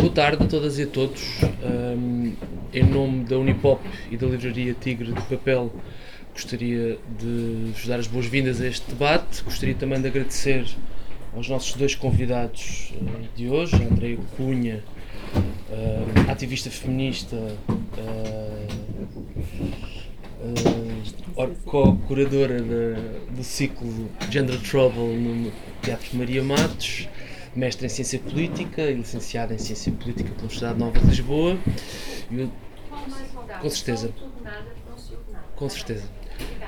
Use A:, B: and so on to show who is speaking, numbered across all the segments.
A: Boa tarde a todas e a todos. Um, em nome da Unipop e da Livraria Tigre de Papel, gostaria de vos dar as boas-vindas a este debate. Gostaria também de agradecer aos nossos dois convidados uh, de hoje, a Andréia Cunha, ativista feminista, uh, co-curadora do ciclo Gender Trouble no Teatro Maria Matos mestre em Ciência Política e licenciado em Ciência Política pela Universidade Nova de Lisboa. Eu, com certeza. Com certeza.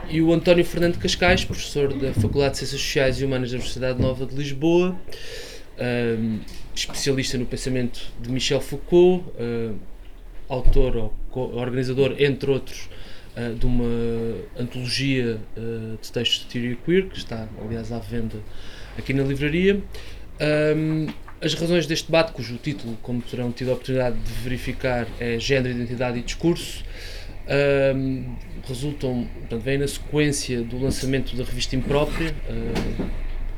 A: E o António Fernando Cascais, professor da Faculdade de Ciências Sociais e Humanas da Universidade Nova de Lisboa, um, especialista no pensamento de Michel Foucault, uh, autor ou organizador, entre outros, uh, de uma antologia uh, de textos de teoria queer, que está, aliás, à venda aqui na livraria. Um, as razões deste debate, cujo título, como terão tido a oportunidade de verificar, é Género, Identidade e Discurso, um, resultam, portanto, vêm na sequência do lançamento da revista Imprópria, uh,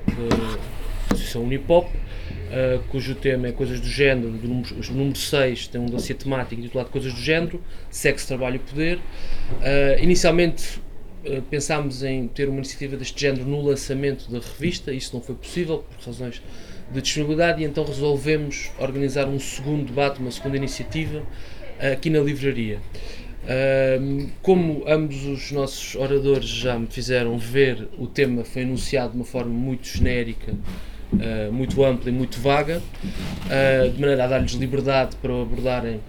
A: da Associação Unipop, uh, cujo tema é Coisas do Género, do número, número 6 tem um dossiê temático intitulado Coisas do Género, Sexo, Trabalho e Poder. Uh, inicialmente pensámos em ter uma iniciativa deste género no lançamento da revista, isso não foi possível por razões de disponibilidade e então resolvemos organizar um segundo debate, uma segunda iniciativa aqui na livraria. como ambos os nossos oradores já me fizeram ver, o tema foi anunciado de uma forma muito genérica, ah, muito ampla e muito vaga, ah, de maneira a dar-lhes liberdade para abordarem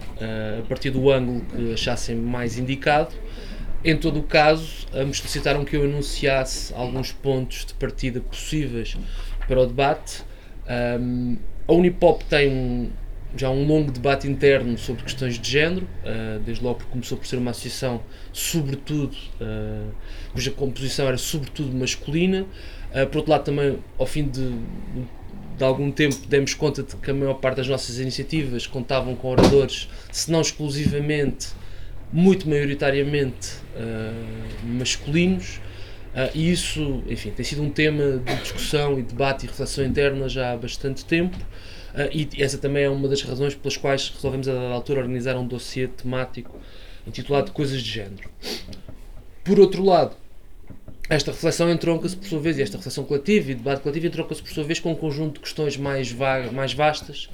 A: a partir do ângulo que achassem mais indicado. Em todo o caso, ambos solicitaram que eu anunciasse alguns pontos de partida possíveis para o debate um, a Unipop tem um, já um longo debate interno sobre questões de género, uh, desde logo porque começou por ser uma associação, sobretudo, uh, cuja composição era sobretudo masculina. Uh, por outro lado, também, ao fim de, de algum tempo, demos conta de que a maior parte das nossas iniciativas contavam com oradores, se não exclusivamente, muito maioritariamente masculinos. Uh, e isso, enfim, tem sido um tema de discussão e debate e reflexão interna já há bastante tempo. Uh, e essa também é uma das razões pelas quais resolvemos, a dada altura, organizar um dossiê temático intitulado Coisas de Género. Por outro lado, esta reflexão entronca-se, por sua vez, e esta reflexão coletiva e debate coletivo entronca-se, por sua vez, com um conjunto de questões mais, vagas, mais vastas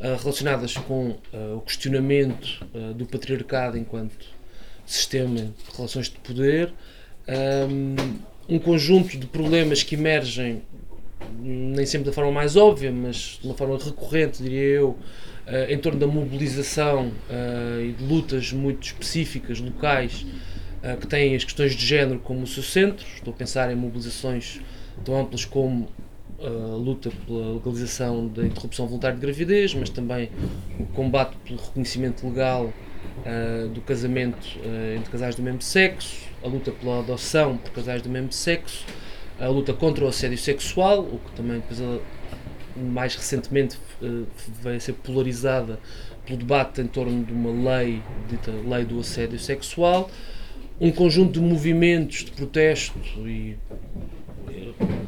A: uh, relacionadas com o questionamento do patriarcado enquanto sistema de relações de poder um conjunto de problemas que emergem, nem sempre da forma mais óbvia, mas de uma forma recorrente, diria eu, uh, em torno da mobilização uh, e de lutas muito específicas, locais, uh, que têm as questões de género como o seu centro. Estou a pensar em mobilizações tão amplas como a luta pela legalização da interrupção voluntária de gravidez, mas também o combate pelo reconhecimento legal do casamento entre casais do mesmo sexo, a luta pela adoção por casais do mesmo sexo, a luta contra o assédio sexual, o que também depois, mais recentemente uh, veio a ser polarizada pelo debate em torno de uma lei, dita lei do assédio sexual, um conjunto de movimentos de protesto e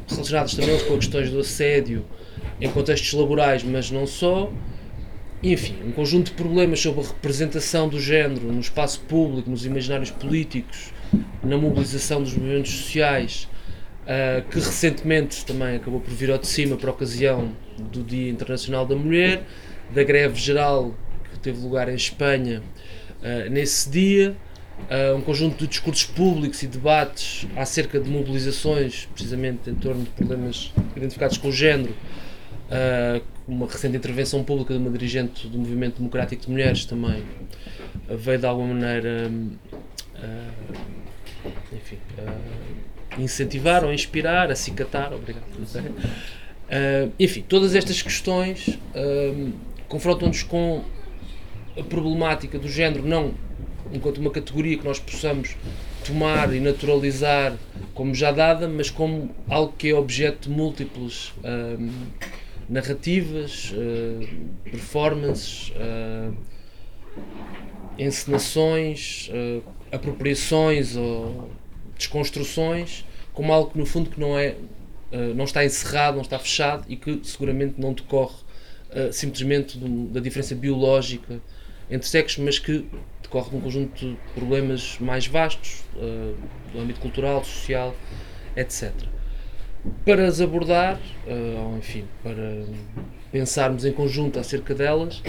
A: relacionados também com questões do assédio em contextos laborais, mas não só, enfim, um conjunto de problemas sobre a representação do género no espaço público, nos imaginários políticos, na mobilização dos movimentos sociais, uh, que recentemente também acabou por vir ao de cima por ocasião do Dia Internacional da Mulher, da greve geral que teve lugar em Espanha uh, nesse dia. Uh, um conjunto de discursos públicos e debates acerca de mobilizações, precisamente em torno de problemas identificados com o género, uma recente intervenção pública de uma dirigente do Movimento Democrático de Mulheres também veio de alguma maneira uh, enfim, uh, incentivar ou inspirar, acicatar, obrigado, uh, enfim, todas estas questões confrontam-nos com a problemática do género, não enquanto uma categoria que nós possamos tomar e naturalizar como já dada, mas como algo que é objeto de múltiplos narrativas, uh, performances, uh, encenações, uh, apropriações ou desconstruções, como algo que no fundo que não é não está encerrado, não está fechado e que seguramente não decorre uh, simplesmente da diferença biológica entre sexos, mas que decorre de um conjunto de problemas mais vastos, uh, do âmbito cultural, social, etc. Para as abordar, ou enfim, para pensarmos em conjunto acerca delas,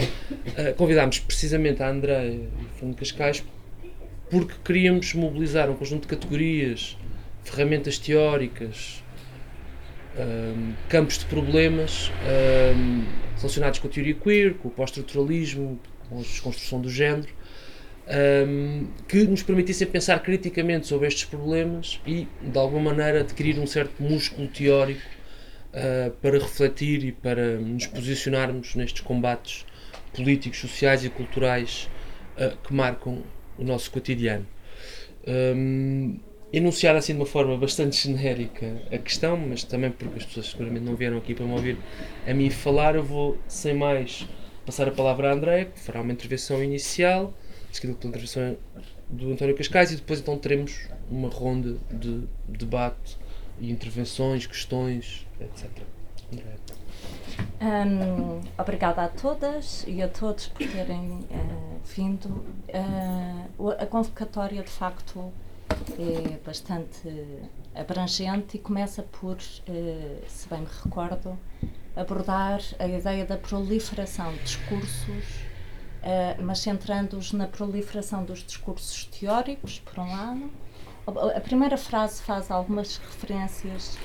A: convidámos precisamente a Andréia e Fernando Cascais porque queríamos mobilizar um conjunto de categorias, ferramentas teóricas, um, campos de problemas um, relacionados com a teoria queer, com o pós-estruturalismo, com a desconstrução do género, um, que nos permitissem pensar criticamente sobre estes problemas e, de alguma maneira, adquirir um certo músculo teórico uh, para refletir e para nos posicionarmos nestes combates políticos, sociais e culturais uh, que marcam o nosso cotidiano. Um, enunciar assim de uma forma bastante genérica a questão, mas também porque as pessoas seguramente não vieram aqui para me ouvir a mim falar, eu vou, sem mais, passar a palavra à André, que fará uma intervenção inicial, seguida pela intervenção do António Cascais, e depois então teremos uma ronda de debate e intervenções, questões, etc. André.
B: Um, obrigada a todas e a todos por terem uh, vindo. Uh, a convocatória, de facto, é bastante abrangente e começa por, uh, se bem me recordo, abordar a ideia da proliferação de discursos, mas centrando-os na proliferação dos discursos teóricos, por um lado. A primeira frase faz algumas referências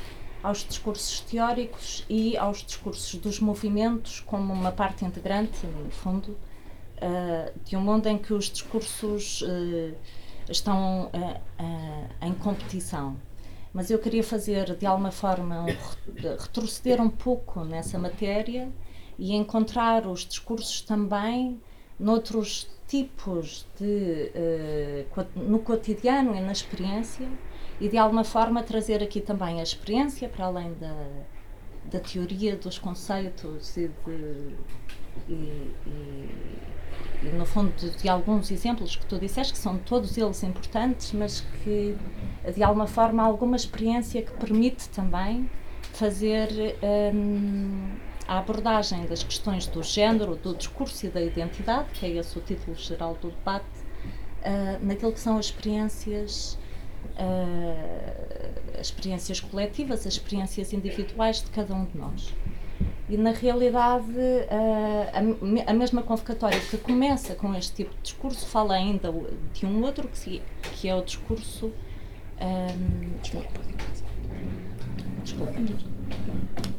B: aos discursos teóricos e aos discursos dos movimentos como uma parte integrante, no fundo, uh, de um mundo em que os discursos uh, estão uh, em competição. Mas eu queria fazer, de alguma forma, um, retroceder um pouco nessa matéria e encontrar os discursos também noutros tipos de. no cotidiano e na experiência e de alguma forma trazer aqui também a experiência para além da, da teoria dos conceitos e, de, e, e, e no fundo de, de, alguns exemplos que tu disseste que são todos eles importantes mas que de alguma forma alguma experiência que permite também fazer hum, a abordagem das questões do género, do discurso e da identidade, que é esse o título geral do debate, uh, naquilo que são as experiências uh, as experiências coletivas, as experiências individuais de cada um de nós. E na realidade, uh, a, a, mesma convocatória que começa com este tipo de discurso fala ainda de um outro que, se, que é o discurso. Um, desculpa.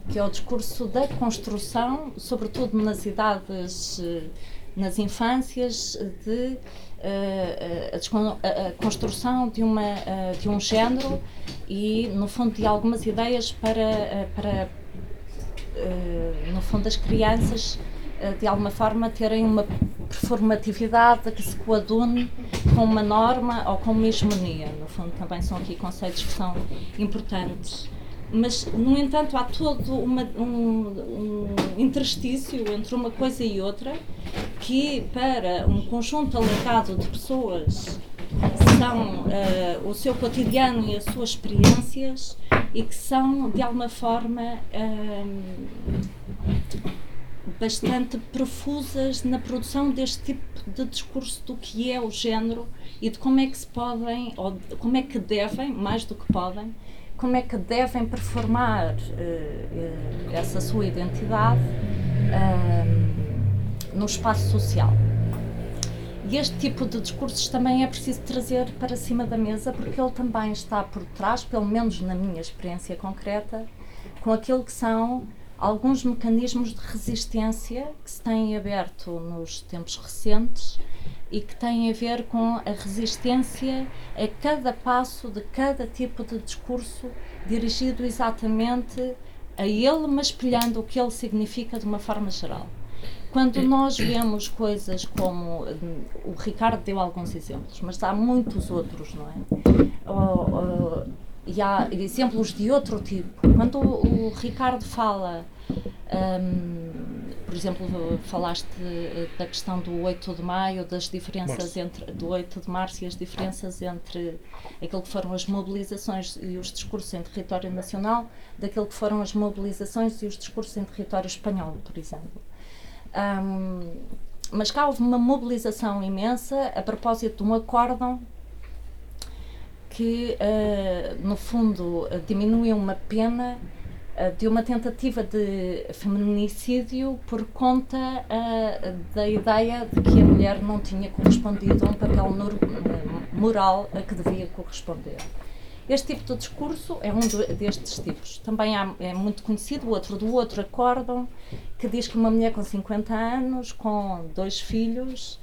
B: Que é o discurso da construção, sobretudo nas idades, nas infâncias, de a, a, construção de, uma, de um género e, no fundo, de algumas ideias para, para no fundo, as crianças, de alguma forma, terem uma performatividade que se coadune com uma norma ou com uma hegemonia. No fundo, também são aqui conceitos que são importantes mas no entanto há todo uma, um, um interstício entre uma coisa e outra que para um conjunto alargado de pessoas são uh, o seu cotidiano e as suas experiências e que são de alguma forma uh, bastante profusas na produção deste tipo de discurso do que é o género e de como é que se podem ou como é que devem mais do que podem como é que devem performar uh, essa sua identidade uh, no espaço social. E este tipo de discursos também é preciso trazer para cima da mesa, porque ele também está por trás, pelo menos na minha experiência concreta, com aquilo que são alguns mecanismos de resistência que se têm aberto nos tempos recentes e que têm a ver com a resistência a cada passo de cada tipo de discurso dirigido exatamente a ele, mas espelhando o que ele significa de uma forma geral. Quando nós vemos coisas como. O Ricardo deu alguns exemplos, mas há muitos outros, não é? E há exemplos de outro tipo. Quando o, o Ricardo fala um, por exemplo, falaste da questão do 8 de maio, das diferenças março. entre do 8 de março e as diferenças entre aquilo que foram as mobilizações e os discursos em território nacional, daquilo que foram as mobilizações e os discursos em território espanhol, por exemplo. Um, mas cá houve uma mobilização imensa a propósito de um acórdão que, uh, no fundo, uh, diminui uma pena uh, de uma tentativa de feminicídio por conta da ideia de que a mulher não tinha correspondido a um papel moral a que devia corresponder. Este tipo de discurso é um destes tipos. Também há, é muito conhecido o outro do outro acórdão, que diz que uma mulher com 50 anos, com dois filhos,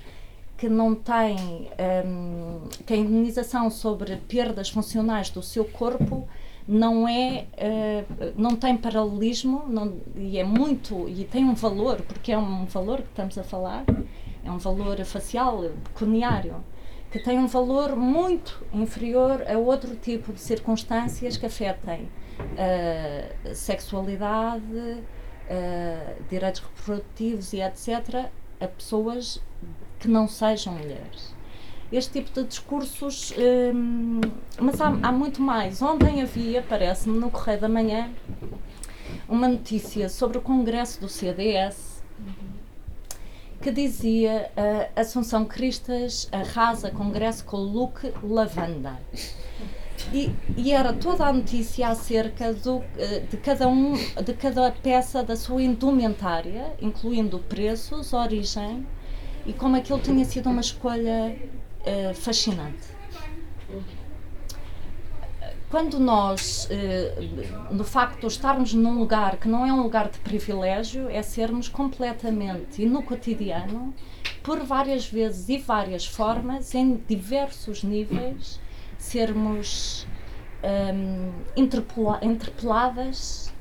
B: que não tem um, que a indenização sobre perdas funcionais do seu corpo não é uh, não tem paralelismo não, e é muito e tem um valor porque é um valor que estamos a falar é um valor facial pecuniário que tem um valor muito inferior a outro tipo de circunstâncias que afetem uh, sexualidade, uh, direitos reprodutivos e etc., a pessoas que não sejam mulheres. Este tipo de discursos, um, mas há, há muito mais. Ontem havia, parece-me, no Correio da Manhã, uma notícia sobre o congresso do CDS que dizia uh, Assunção Cristas arrasa congresso com look lavanda. E, e, era toda a notícia acerca do, uh, de, cada um, de cada peça da sua indumentária, incluindo preços, origem e como aquilo tinha sido uma escolha uh, fascinante? Quando nós, eh, no facto de estarmos num lugar que não é um lugar de privilégio, é sermos completamente e no cotidiano, por várias vezes e várias formas, em diversos níveis, sermos um, interpela interpeladas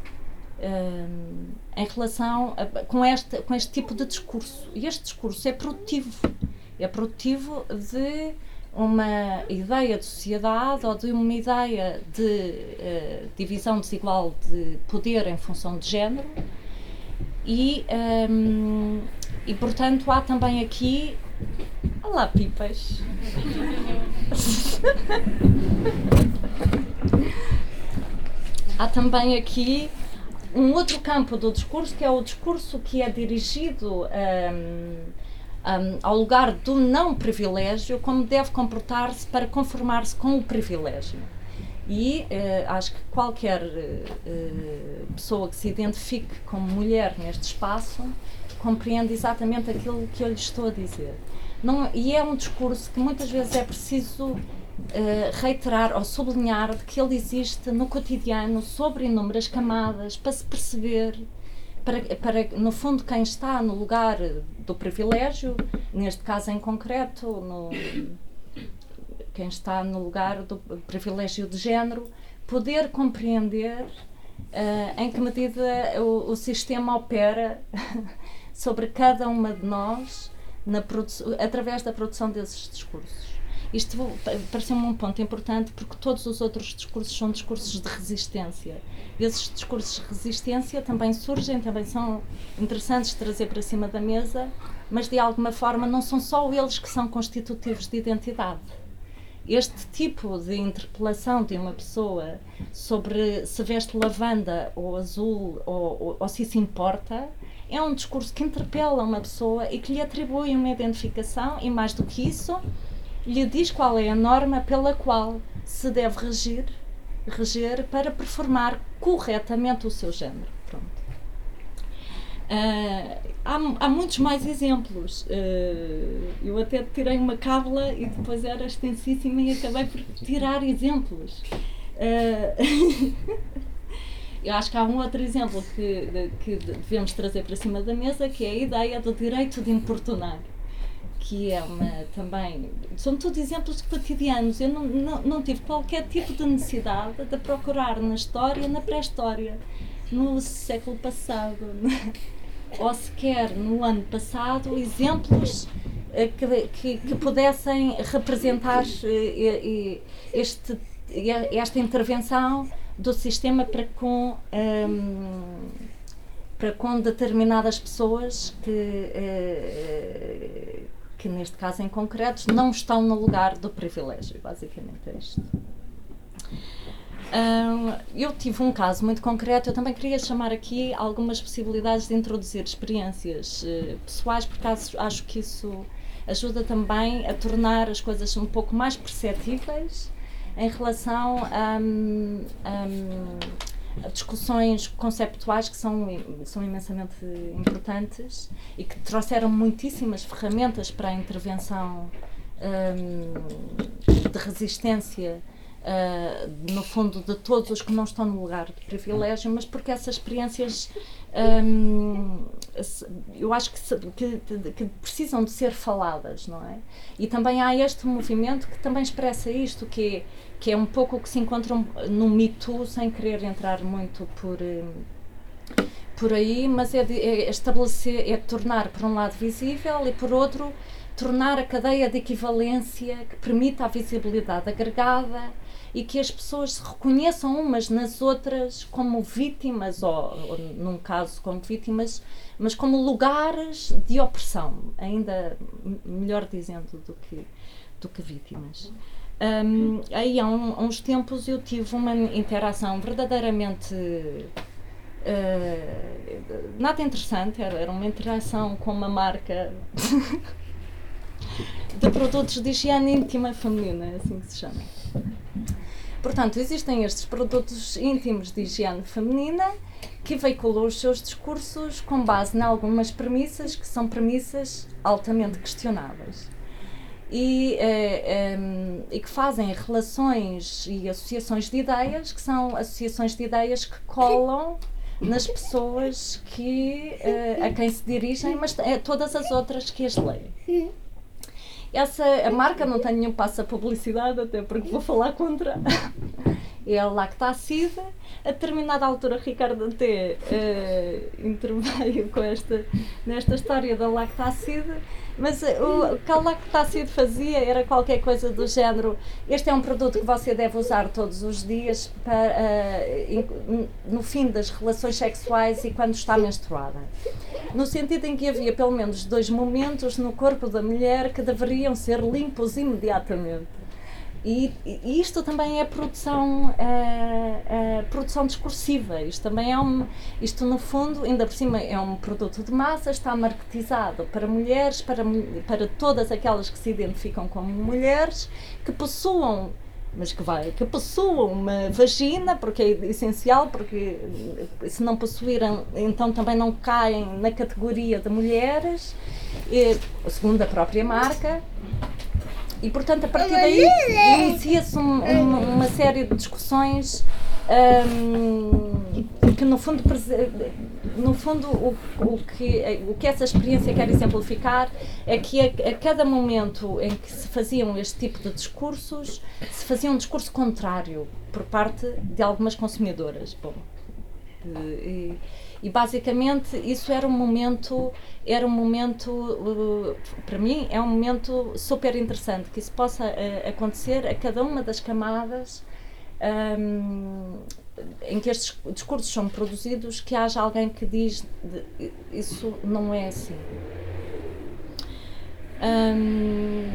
B: um, em relação a, com, este, com este tipo de discurso. E este discurso é produtivo. É produtivo de uma ideia de sociedade ou de uma ideia de uh, divisão desigual de poder em função de género e, um, ehm, e portanto há também aqui Olá pipas há também aqui um outro campo do discurso que é o discurso que é dirigido um, um, ao lugar do não privilégio, como deve comportar-se para conformar-se com o privilégio. E uh, acho que qualquer uh, pessoa que se identifique como mulher neste espaço compreende exatamente aquilo que eu lhe estou a dizer. Não, e é um discurso que muitas vezes é preciso reiterar ou sublinhar de que ele existe no cotidiano sobre inúmeras camadas para se perceber para, para, no fundo, quem está no lugar do privilégio, neste caso em concreto, no, quem está no lugar do privilégio de género, poder compreender uh, em que medida o, o sistema opera sobre cada uma de nós através da produção desses discursos. Isto pareceu-me um ponto importante porque todos os outros discursos são discursos de resistência. Esses discursos de resistência também surgem, também são interessantes de trazer para cima da mesa, mas de alguma forma não são só eles que são constitutivos de identidade. Este tipo de interpelação de uma pessoa sobre se veste lavanda ou azul ou, ou, ou se isso importa é um discurso que interpela uma pessoa e que lhe atribui uma identificação e, mais do que isso, lhe diz qual é a norma pela qual se deve regir, reger para performar corretamente o seu género. Pronto. Uh, há, há, muitos mais exemplos. Uh, eu até tirei uma cábula e depois era extensíssima e acabei por tirar exemplos. Uh, eu acho que há um outro exemplo que, que devemos trazer para cima da mesa, que é a ideia do direito de importunar que é uma também. São todos exemplos cotidianos. Eu não, não, não tive qualquer tipo de necessidade de procurar na história, na pré-história, no século passado, ou sequer no ano passado, exemplos eh, que, que, que pudessem representar eh, este, esta intervenção do sistema para com. Um, para com determinadas pessoas que, uh, que neste caso em concreto não estão no lugar do privilégio, basicamente é isto. eu tive um caso muito concreto, eu também queria chamar aqui algumas possibilidades de introduzir experiências uh, pessoais, porque acho, acho, que isso ajuda também a tornar as coisas um pouco mais perceptíveis em relação a, a, a discussões conceptuais que são, são imensamente importantes e que trouxeram muitíssimas ferramentas para a intervenção um, de resistência uh, no fundo, de todos os que não estão no lugar de privilégio, mas porque essas experiências um, eu acho que, que, que, precisam de ser faladas, não é? E também há este movimento que também expressa isto, que é, que é um pouco o que se encontra no Me Too, sem querer entrar muito por. por aí, mas é, de, é estabelecer, é tornar, por um lado, visível e, por outro, tornar a cadeia de equivalência que permita a visibilidade agregada e que as pessoas se reconheçam umas nas outras como vítimas, ou, ou num caso como vítimas, mas como lugares de opressão, ainda melhor dizendo do que, do que vítimas. Um, aí há, um, uns tempos eu tive uma interação verdadeiramente uh, nada interessante, era, era uma interação com uma marca de produtos de higiene íntima feminina, é assim que se chama. Portanto, existem estes produtos íntimos de higiene feminina que veiculam os seus discursos com base em algumas premissas que são premissas altamente questionáveis. E, eh, e, que fazem relações e associações de ideias que são associações de ideias que colam nas pessoas que, eh, a quem se dirigem, mas é todas as outras que as leem. Essa, a marca não tem nenhum passo a publicidade, até porque vou falar contra. É a Lactacida. A determinada altura, Ricardo até uh, interveio com esta, nesta história da Lactacida mas eh, o que a Lactacid fazia era qualquer coisa do género: este é um produto que você deve usar todos os dias para, uh, no fim das relações sexuais e quando está menstruada. No sentido em que havia pelo menos dois momentos no corpo da mulher que deveriam ser limpos imediatamente. E, e, isto também é produção, uh, uh, produção discursiva. Isto também é um, isto no fundo, ainda por cima, é um produto de massa, está marketizado para mulheres, para, para todas aquelas que se identificam como mulheres, que possuam mas que vai, que possuam uma vagina, porque é essencial, porque se não possuírem, então também não caem na categoria de mulheres, e, segundo a própria marca. E, portanto, a partir daí inicia-se um, uma, uma série de discussões um, que, no fundo, no fundo o, o, que, o que essa experiência quer exemplificar é que a, a, cada momento em que se faziam este tipo de discursos, se fazia um discurso contrário por parte de algumas consumidoras. Bom, e, e basicamente isso era um momento, era um momento, uh, para mim, é um momento super interessante que isso possa uh, acontecer a cada uma das camadas um, em que estes discursos são produzidos, que haja alguém que diz de, isso não é assim. Um,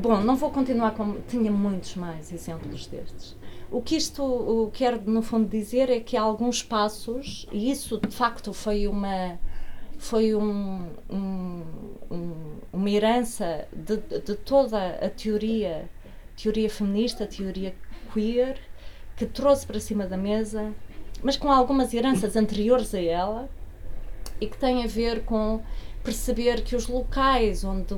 B: bom, não vou continuar como tinha muitos mais exemplos destes. O que isto quer, no fundo, dizer é que há alguns passos, e isso de facto foi uma, foi um, um, um, uma herança de, de, toda a teoria, teoria feminista, teoria queer, que trouxe para cima da mesa, mas com algumas heranças anteriores a ela, e que tem a ver com perceber que os locais onde,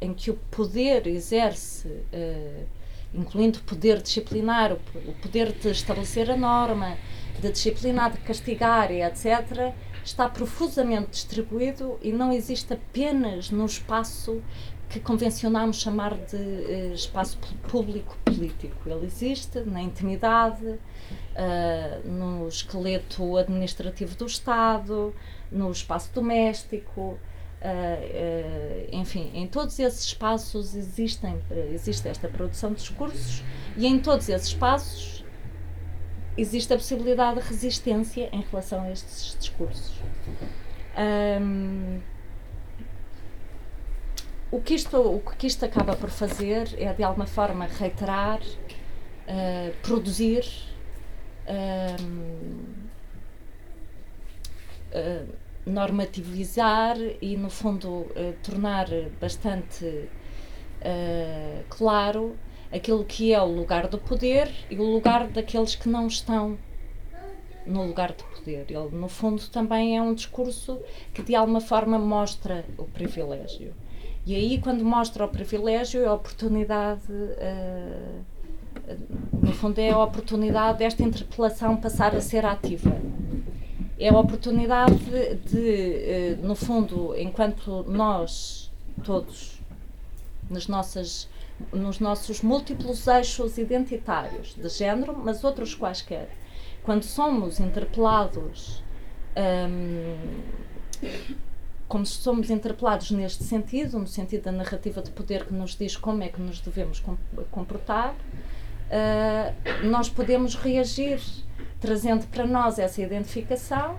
B: em que o poder exerce. Uh, incluindo poder disciplinar, o poder de estabelecer a norma, de disciplinar, de castigar e etc., está profusamente distribuído e não existe apenas no espaço que convencionamos chamar de uh, espaço público político. Ele existe na intimidade, uh, no esqueleto administrativo do Estado, no espaço doméstico, Uh, enfim, em todos esses espaços existem, uh, existe esta produção de discursos e em todos esses espaços existe a possibilidade de resistência em relação a estes discursos. Um, o, que isto, o que isto acaba por fazer é, de alguma forma, reiterar uh, produzir, normativizar e, no fundo, tornar bastante claro aquilo que é o lugar do poder e o lugar daqueles que não estão no lugar de poder. Ele, no fundo, também é um discurso que, de alguma forma, mostra o privilégio. E aí, quando mostra o privilégio, é a oportunidade. Uh, no fundo, é a oportunidade desta interpelação passar a ser ativa. É a oportunidade de, uh, no fundo, enquanto nós, todos, nas nossas nos nossos múltiplos eixos identitários de género, mas outros quaisquer, quando somos interpelados, um, como somos interpelados neste sentido, no sentido da narrativa de poder que nos diz como é que nos devemos comportar, uh, nós podemos reagir trazendo para nós essa identificação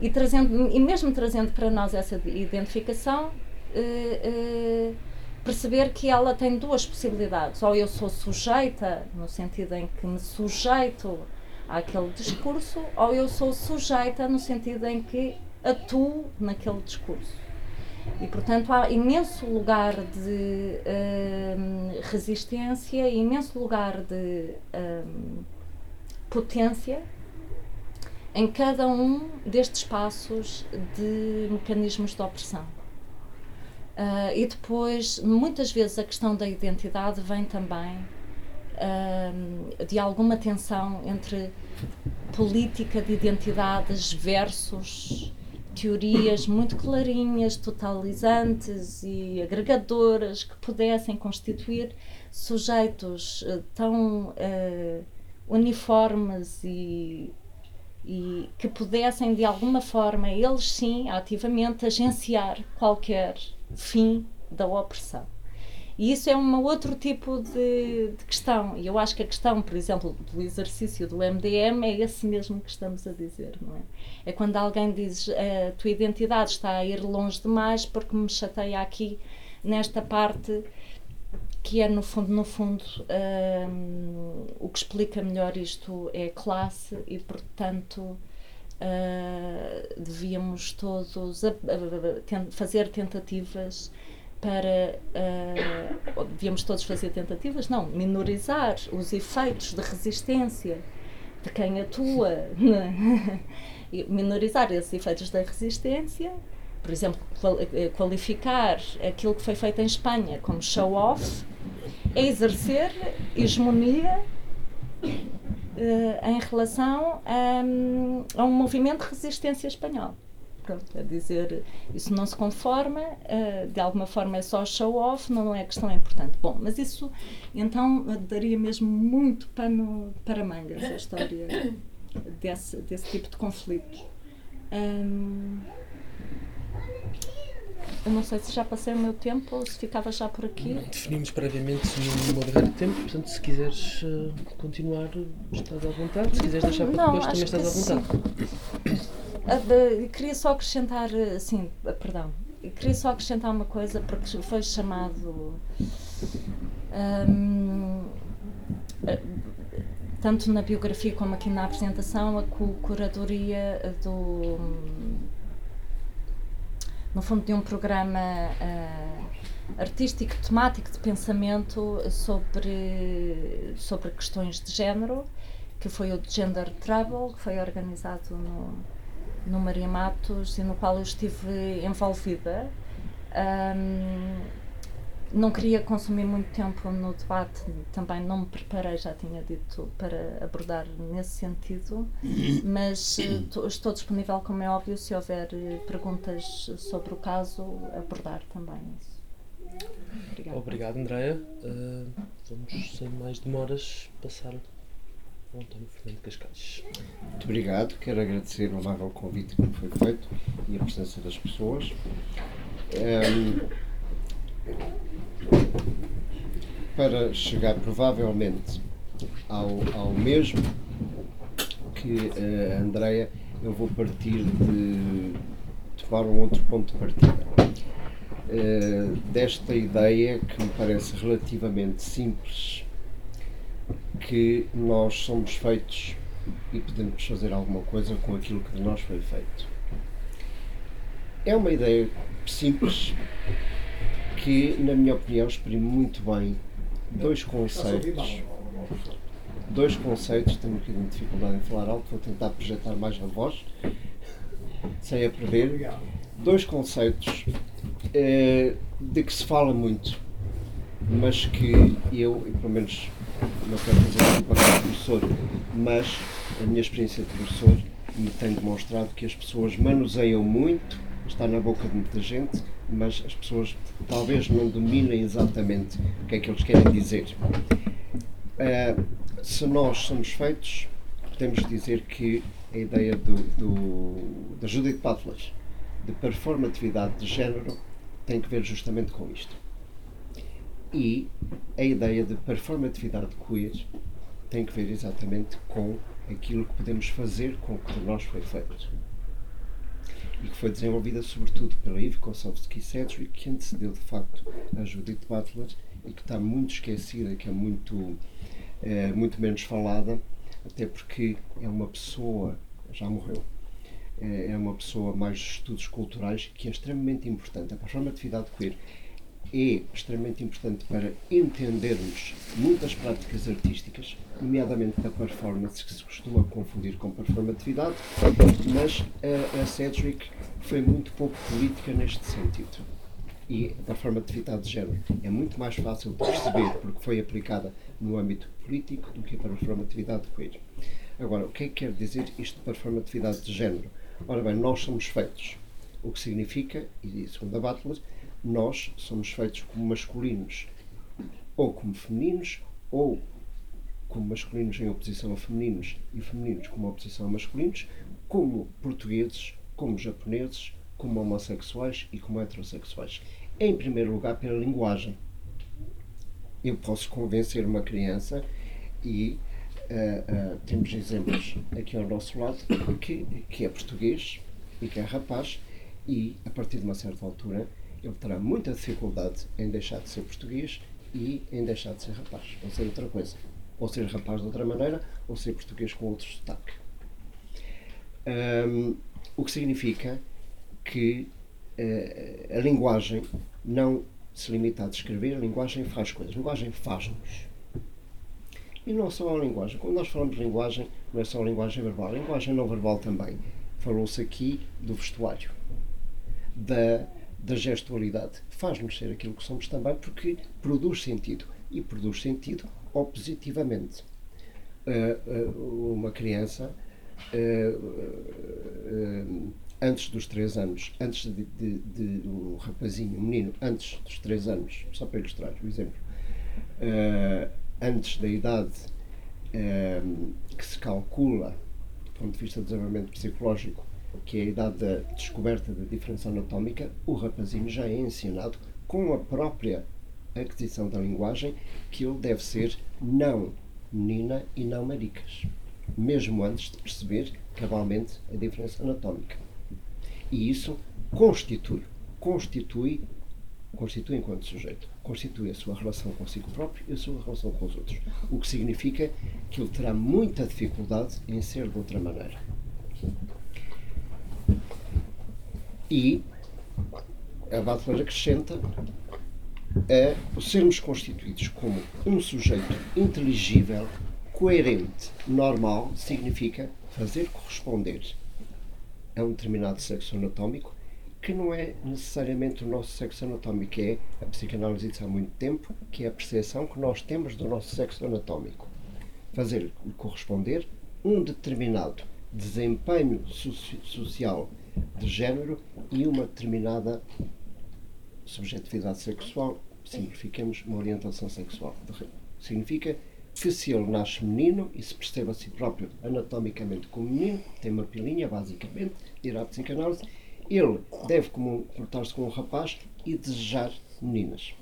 B: e, trazendo, e mesmo trazendo para nós essa identificação, uh, uh, perceber que ela tem duas possibilidades. Ou eu sou sujeita, no sentido em que me sujeito àquele discurso, ou eu sou sujeita no sentido em que atuo naquele discurso. E, portanto, há imenso lugar de um, resistência, imenso lugar de potência em cada um destes passos de mecanismos de opressão. Uh, e depois, muitas vezes, a questão da identidade vem também de alguma tensão entre política de identidades versus teorias muito clarinhas, totalizantes e agregadoras que pudessem constituir sujeitos uh, tão uh, uniformes e, e que pudessem de alguma forma, eles sim, ativamente agenciar qualquer fim da opressão. E isso é um outro tipo de, de, questão. E eu acho que a questão, por exemplo, do exercício do MDM é esse mesmo que estamos a dizer, não é? É quando alguém diz a tua identidade está a ir longe demais porque me chateia aqui nesta parte que é no fundo no fundo um, o que explica melhor isto é classe e portanto uh, devíamos todos a, a, a, fazer tentativas para uh, devíamos todos fazer tentativas, não, minorizar os efeitos de resistência de quem atua, né? minorizar esses efeitos da resistência, por exemplo, eh, qualificar aquilo que foi feito em Espanha como show-off, exercer hegemonia uh, em relação a, a um movimento de resistência espanhol pronto, a dizer isso não se conforma, uh, de alguma forma é só show-off, não é questão importante. Bom, mas isso então daria mesmo muito pano para mangas a história desse, desse tipo de conflitos. Um, eu não sei se já passei o meu tempo ou se ficava já por aqui.
A: Definimos previamente no meu de tempo, portanto, se quiseres uh, continuar, estás à vontade. Se quiseres deixar para depois, também estás à vontade.
B: Sim. Uh, queria só acrescentar, assim, perdão, queria só acrescentar uma coisa, porque foi chamado. Um, tanto na biografia como aqui na apresentação, a curadoria do. No fundo, de um programa uh, artístico, temático de pensamento sobre, sobre questões de género, que foi o Gender Trouble, que foi organizado no no Maria Matos e no qual eu estive envolvida. Um, não queria consumir muito tempo no debate, também não me preparei, já tinha dito, para abordar nesse sentido, mas uh, estou disponível, como é óbvio, se houver uh, perguntas sobre o caso, abordar também isso.
A: Obrigado, Obrigado Andréa. Uh, vamos, sem mais demoras, passar António Fernando Cascais.
C: Muito obrigado, quero agradecer o amável convite que me foi feito e a presença das pessoas. Um, para chegar provavelmente ao, ao mesmo que a Andrea, eu vou partir de tomar um outro ponto de partida. Uh, desta ideia que me parece relativamente simples que nós somos feitos e podemos fazer alguma coisa com aquilo que de nós foi feito. É uma ideia simples que, na minha opinião, exprime muito bem dois conceitos. Dois conceitos, tenho aqui dificuldade em falar alto, vou tentar projetar mais a voz, sem a perder. Dois conceitos eh, de que se fala muito, mas que eu, e pelo menos não quero dizer para o professor, mas a minha experiência de professor me tem demonstrado que as pessoas manuseiam muito, está na boca de muita gente, mas as pessoas talvez não dominem exatamente o que é que eles querem dizer. Uh, se nós somos feitos, podemos dizer que a ideia do, do, da Judith Butler de performatividade de género tem que ver justamente com isto. E a ideia de performatividade queer tem que ver exatamente com aquilo que podemos fazer com o que de nós foi feito. E que foi desenvolvida sobretudo pela Eve Kosowski-Sedgwick, que antecedeu de facto a Judith Butler e que está muito esquecida, que é muito, é, muito menos falada, até porque é uma pessoa, já morreu, é, é uma pessoa mais de estudos culturais que é extremamente importante. A performatividade queer é extremamente importante para entendermos muitas práticas artísticas, nomeadamente da performance, que se costuma confundir com performatividade, mas a, a Cedric foi muito pouco política neste sentido. E a performatividade de género é muito mais fácil de perceber porque foi aplicada no âmbito político do que a performatividade queer. Agora, o que é que quer dizer isto de performatividade de género? Ora bem, nós somos feitos, o que significa, e segundo a Butler, nós somos feitos como masculinos ou como femininos, ou como masculinos em oposição a femininos e femininos como oposição a masculinos, como portugueses, como japoneses, como homossexuais e como heterossexuais. Em primeiro lugar, pela linguagem. Eu posso convencer uma criança e uh, uh, temos exemplos aqui ao nosso lado que, que é português e que é rapaz e a partir de uma certa altura ele terá muita dificuldade em deixar de ser português e em deixar de ser rapaz, ou ser outra coisa. Ou ser rapaz de outra maneira, ou ser português com outro sotaque. Um, o que significa que uh, a linguagem não se limita a descrever, a linguagem faz coisas. A linguagem faz-nos. E não só a linguagem. Quando nós falamos de linguagem, não é só a linguagem verbal, a linguagem não verbal também. Falou-se aqui do vestuário, da da gestualidade. Faz-nos ser aquilo que somos também porque produz sentido. E produz sentido opositivamente. Uh, uh, uma criança, uh, antes dos 3 anos, antes de, de, de, um rapazinho, um menino, antes dos 3 anos, só para ilustrar o exemplo, antes da idade que se calcula, do ponto de vista do desenvolvimento psicológico, que é a idade da descoberta da diferença anatómica, o rapazinho já é ensinado com a própria aquisição da linguagem que ele deve ser não menina e não maricas, mesmo antes de perceber cabalmente a diferença anatómica. E isso constitui, constitui, constitui enquanto sujeito, constitui a sua relação consigo próprio e a sua relação com os outros. O que significa que ele terá muita dificuldade em ser de outra maneira. E a Butler acrescenta a sermos constituídos como um sujeito inteligível, coerente, normal, significa fazer corresponder a um determinado sexo anatómico que não é necessariamente o nosso sexo anatómico, é a psicanálise diz há muito tempo, que é a percepção que nós temos do nosso sexo anatómico. Fazer corresponder um determinado desempenho social de género e uma determinada subjetividade sexual, significamos uma orientação sexual. Significa que se ele nasce menino e se percebe a si próprio anatomicamente como menino, tem uma pilinha, basicamente, irá psicanálise, ele deve comportar-se como um rapaz e desejar meninas.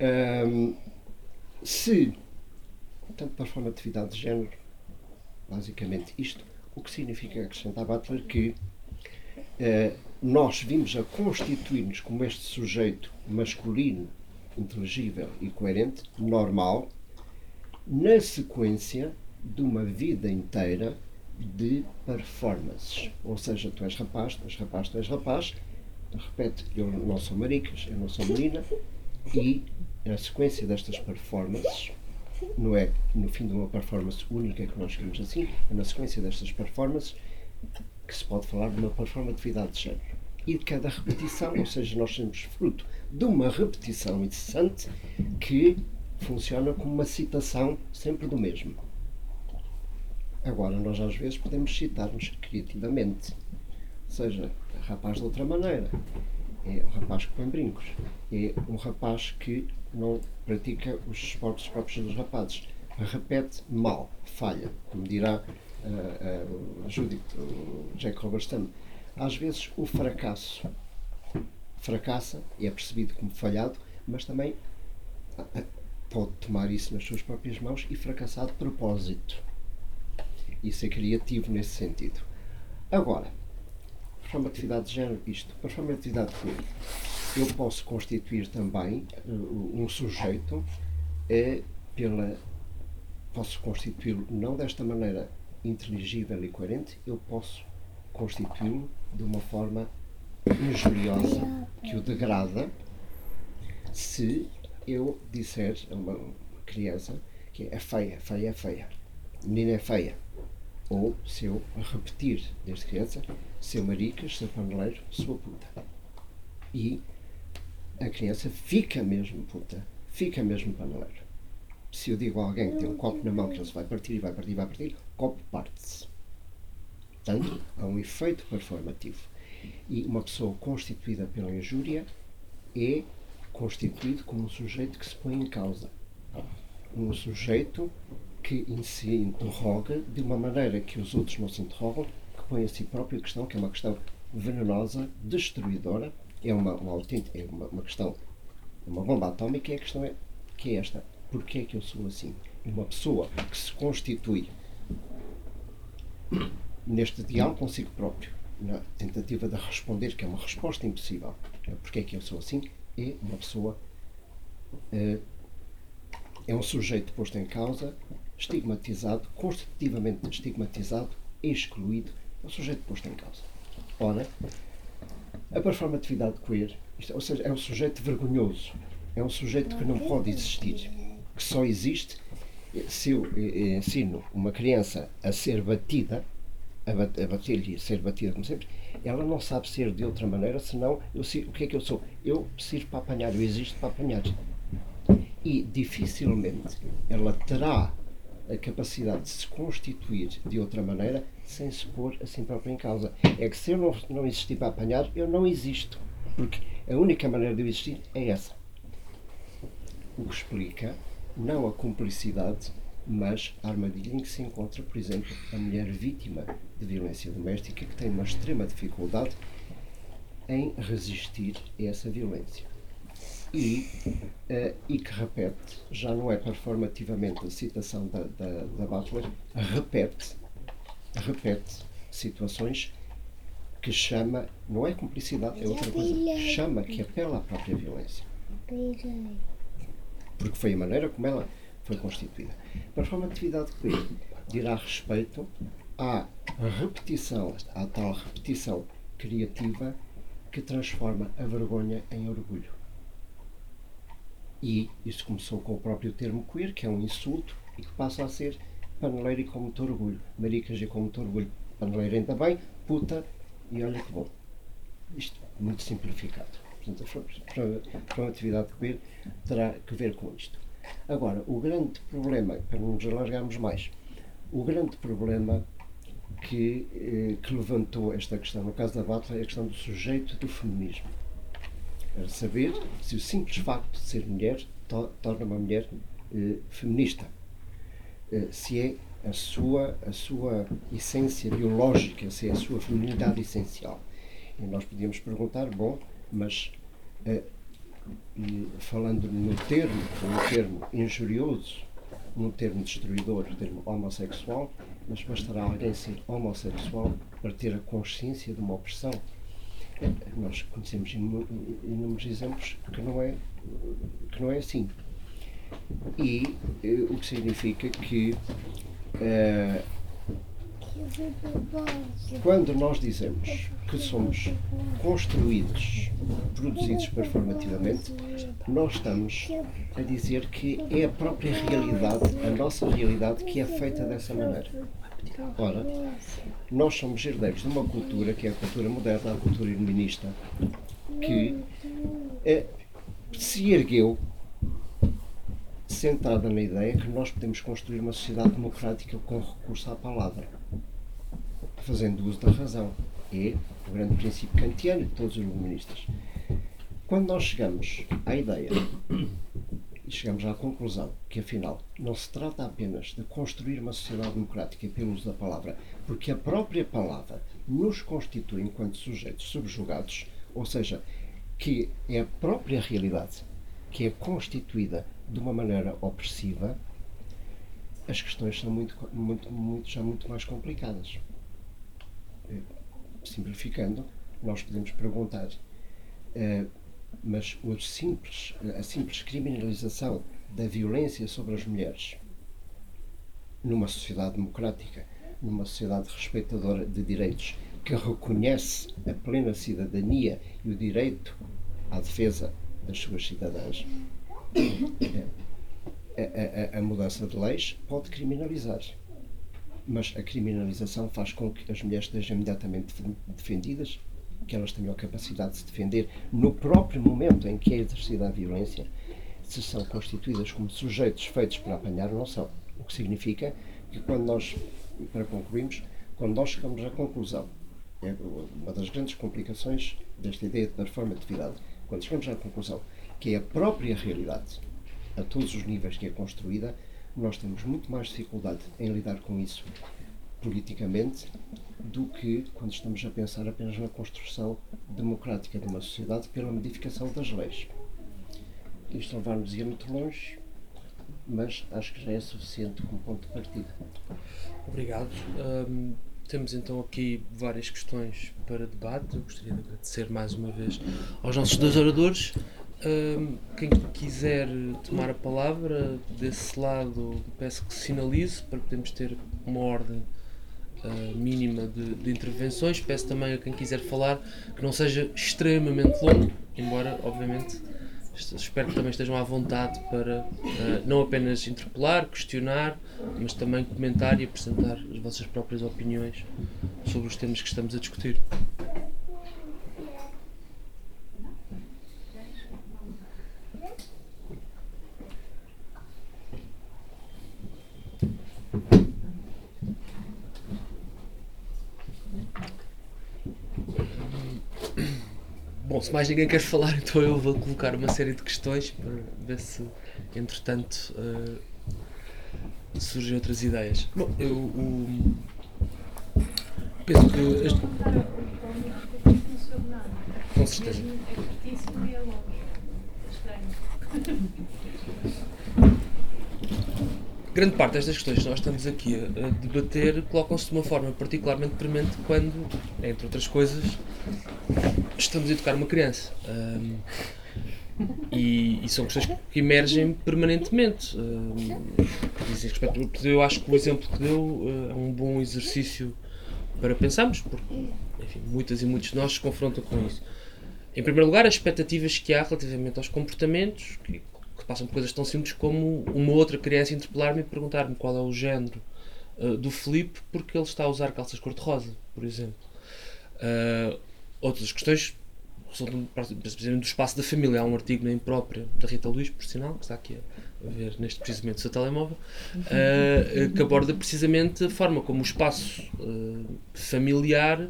C: Um, se, tanto para a formatividade de género, basicamente isto, o que significa, acrescentar Butler, que eh, nós vimos a constituir-nos como este sujeito masculino, inteligível e coerente, normal, na sequência de uma vida inteira de performances. Ou seja, tu és rapaz, tu és rapaz, tu és rapaz, repete, eu não sou maricas, eu não sou menina, e na sequência destas performances, não é no fim de uma performance única que nós queremos assim, é na sequência destas performances que se pode falar de uma performatividade de género. E de cada repetição, ou seja, nós somos fruto de uma repetição incessante que funciona como uma citação sempre do mesmo. Agora, nós às vezes podemos citar-nos criativamente. Ou seja, rapaz de outra maneira. É um rapaz que põe brincos. É um rapaz que não pratica os esportes próprios dos rapazes. Repete mal, falha, como dirá uh, uh, Judith, uh, Jack Robertson. Às vezes o fracasso fracassa e é percebido como falhado, mas também pode tomar isso nas suas próprias mãos e fracassar de propósito. E ser criativo nesse sentido. Agora, performatividade de género, isto, performatividade de eu posso constituir também uh, um sujeito é pela posso constituí-lo não desta maneira inteligível e coerente, eu posso constituí-lo de uma forma injuriosa que o degrada se eu disser a uma criança que é feia, feia, feia, menina é feia. Ou se eu repetir desde criança, seu maricas, seu paneleiro, sua puta. E a criança fica mesmo puta, fica mesmo paneleiro. Se eu digo a alguém que tem um copo na mão que ele se vai partir e vai partir e vai partir, o copo parte-se. Portanto, há um efeito performativo. E uma pessoa constituída pela injúria é constituído como um sujeito que se põe em causa. Um sujeito que se interroga de uma maneira que os outros não se interrogam, que põe a si própria questão, que é uma questão venenosa, destruidora, é uma, uma, é uma, uma questão, uma bomba atómica, e a questão é, que é esta, porquê é que eu sou assim? Uma pessoa que se constitui neste diálogo consigo próprio, na tentativa de responder, que é uma resposta impossível, porque é que eu sou assim, é uma pessoa, é, é um sujeito posto em causa, estigmatizado, constitutivamente estigmatizado, excluído, é um sujeito posto em causa. Ora, a performatividade queer, isto, ou seja, é um sujeito vergonhoso, é um sujeito que não pode existir, que só existe se eu ensino uma criança a ser batida, a bater-lhe a ser batida como sempre, ela não sabe ser de outra maneira, senão eu, o que é que eu sou? Eu sirvo para apanhar, eu existo para apanhar. E dificilmente ela terá a capacidade de se constituir de outra maneira sem se pôr a si própria em causa. É que se eu não, não existir para apanhar, eu não existo. Porque a única maneira de eu existir é essa. O que explica não a cumplicidade, mas a armadilha em que se encontra, por exemplo, a mulher vítima de violência doméstica que tem uma extrema dificuldade em resistir a essa violência. E, uh, e que repete, já não é performativamente a citação da, da, da Butler, repete, repete situações que chama, não é cumplicidade, é outra coisa, chama, que apela à própria violência. Porque foi a maneira como ela foi constituída. Performatividade queer dirá respeito à repetição, à tal repetição criativa que transforma a vergonha em orgulho. E isso começou com o próprio termo queer, que é um insulto, e que passa a ser paneleiro e com muito orgulho. Maricas e com muito orgulho. Paneleiro ainda bem, puta, e olha que bom. Isto muito simplificado. Portanto, a formatividade queer terá que ver com isto. Agora, o grande problema, para não nos alargarmos mais, o grande problema que, eh, que levantou esta questão, no caso da Butler, é a questão do sujeito do feminismo. Saber se o simples facto de ser mulher to torna uma mulher eh, feminista. Eh, se é a sua, a sua essência biológica, se é a sua feminilidade essencial. E nós podíamos perguntar, bom, mas eh, falando no termo, no termo injurioso, no termo destruidor, no termo homossexual, mas bastará alguém ser homossexual para ter a consciência de uma opressão. Nós conhecemos inúmeros exemplos que não é, que não é assim. E eh, o que significa que eh, quando nós dizemos que somos construídos, produzidos performativamente, nós estamos a dizer que é a própria realidade, a nossa realidade, que é feita dessa maneira. Ora, nós somos herdeiros de uma cultura que é a cultura moderna, a cultura iluminista, que é, se ergueu sentada na ideia que nós podemos construir uma sociedade democrática com recurso à palavra, fazendo uso da razão. É o grande princípio kantiano de todos os iluministas. Quando nós chegamos à ideia e chegamos à conclusão que, afinal, não se trata apenas de construir uma sociedade democrática pelo uso da palavra, porque a própria palavra nos constitui enquanto sujeitos subjugados, ou seja, que é a própria realidade que é constituída de uma maneira opressiva, as questões são muito, muito, muito, já muito mais complicadas. Eh, simplificando, nós podemos perguntar, uh, mas o simples, a simples criminalização da violência sobre as mulheres numa sociedade democrática, numa sociedade respeitadora de direitos, que reconhece a plena cidadania e o direito à defesa das suas cidadãs, a, a, a, mudança de leis pode criminalizar. Mas a criminalização faz com que as mulheres estejam imediatamente defendidas, que elas tenham a capacidade de se defender no próprio momento em que é exercida a violência, se são constituídas como sujeitos feitos para apanhar não são. O que significa que quando nós, para concluirmos, quando nós chegamos à conclusão, é uma das grandes complicações desta ideia de performatividade, quando chegamos à conclusão que é a própria realidade, a todos os níveis que é construída, nós temos muito mais dificuldade em lidar com isso politicamente do que quando estamos a pensar apenas na construção democrática de uma sociedade pela modificação das leis. Isto levar-nos ia muito longe, mas acho que já é suficiente como ponto de partida.
A: Obrigado. Um, temos então aqui várias questões para debate. Eu gostaria de agradecer mais uma vez aos nossos dois oradores. Um, quem quiser tomar a palavra desse lado, peço que sinalize para podermos ter uma ordem uh, mínima de, de, intervenções. Peço também a quem quiser falar que não seja extremamente longo, embora, obviamente, espero que também estejam à vontade para uh, não apenas interpelar, questionar, mas também comentar e apresentar as vossas próprias opiniões sobre os temas que estamos a discutir. Bom, se mais ninguém quer falar, então eu vou colocar uma série de questões para ver se, entretanto, uh, surgem outras ideias. Bom, eu o, penso que. Este... Com certeza. Grande parte destas questões que nós estamos aqui a, debater colocam-se de uma forma particularmente premente quando, entre outras coisas, estamos a educar uma criança. Um, e, e, são questões que emergem permanentemente. Um, eu acho que o exemplo que deu uh, é um bom exercício para pensarmos, porque enfim, muitas e muitos de nós se confrontam com isso. Em primeiro lugar, as expectativas que há relativamente aos comportamentos, que passam por coisas tão simples como uma outra criança interpelar-me e perguntar-me qual é o género uh, do Felipe porque ele está a usar calças cor-de-rosa, por exemplo. Uh, outras questões resultam do espaço da família. Há um artigo na imprópria da Rita Luís, por sinal, que está aqui a ver neste precisamente o seu telemóvel, uh, que aborda precisamente a forma como o espaço familiar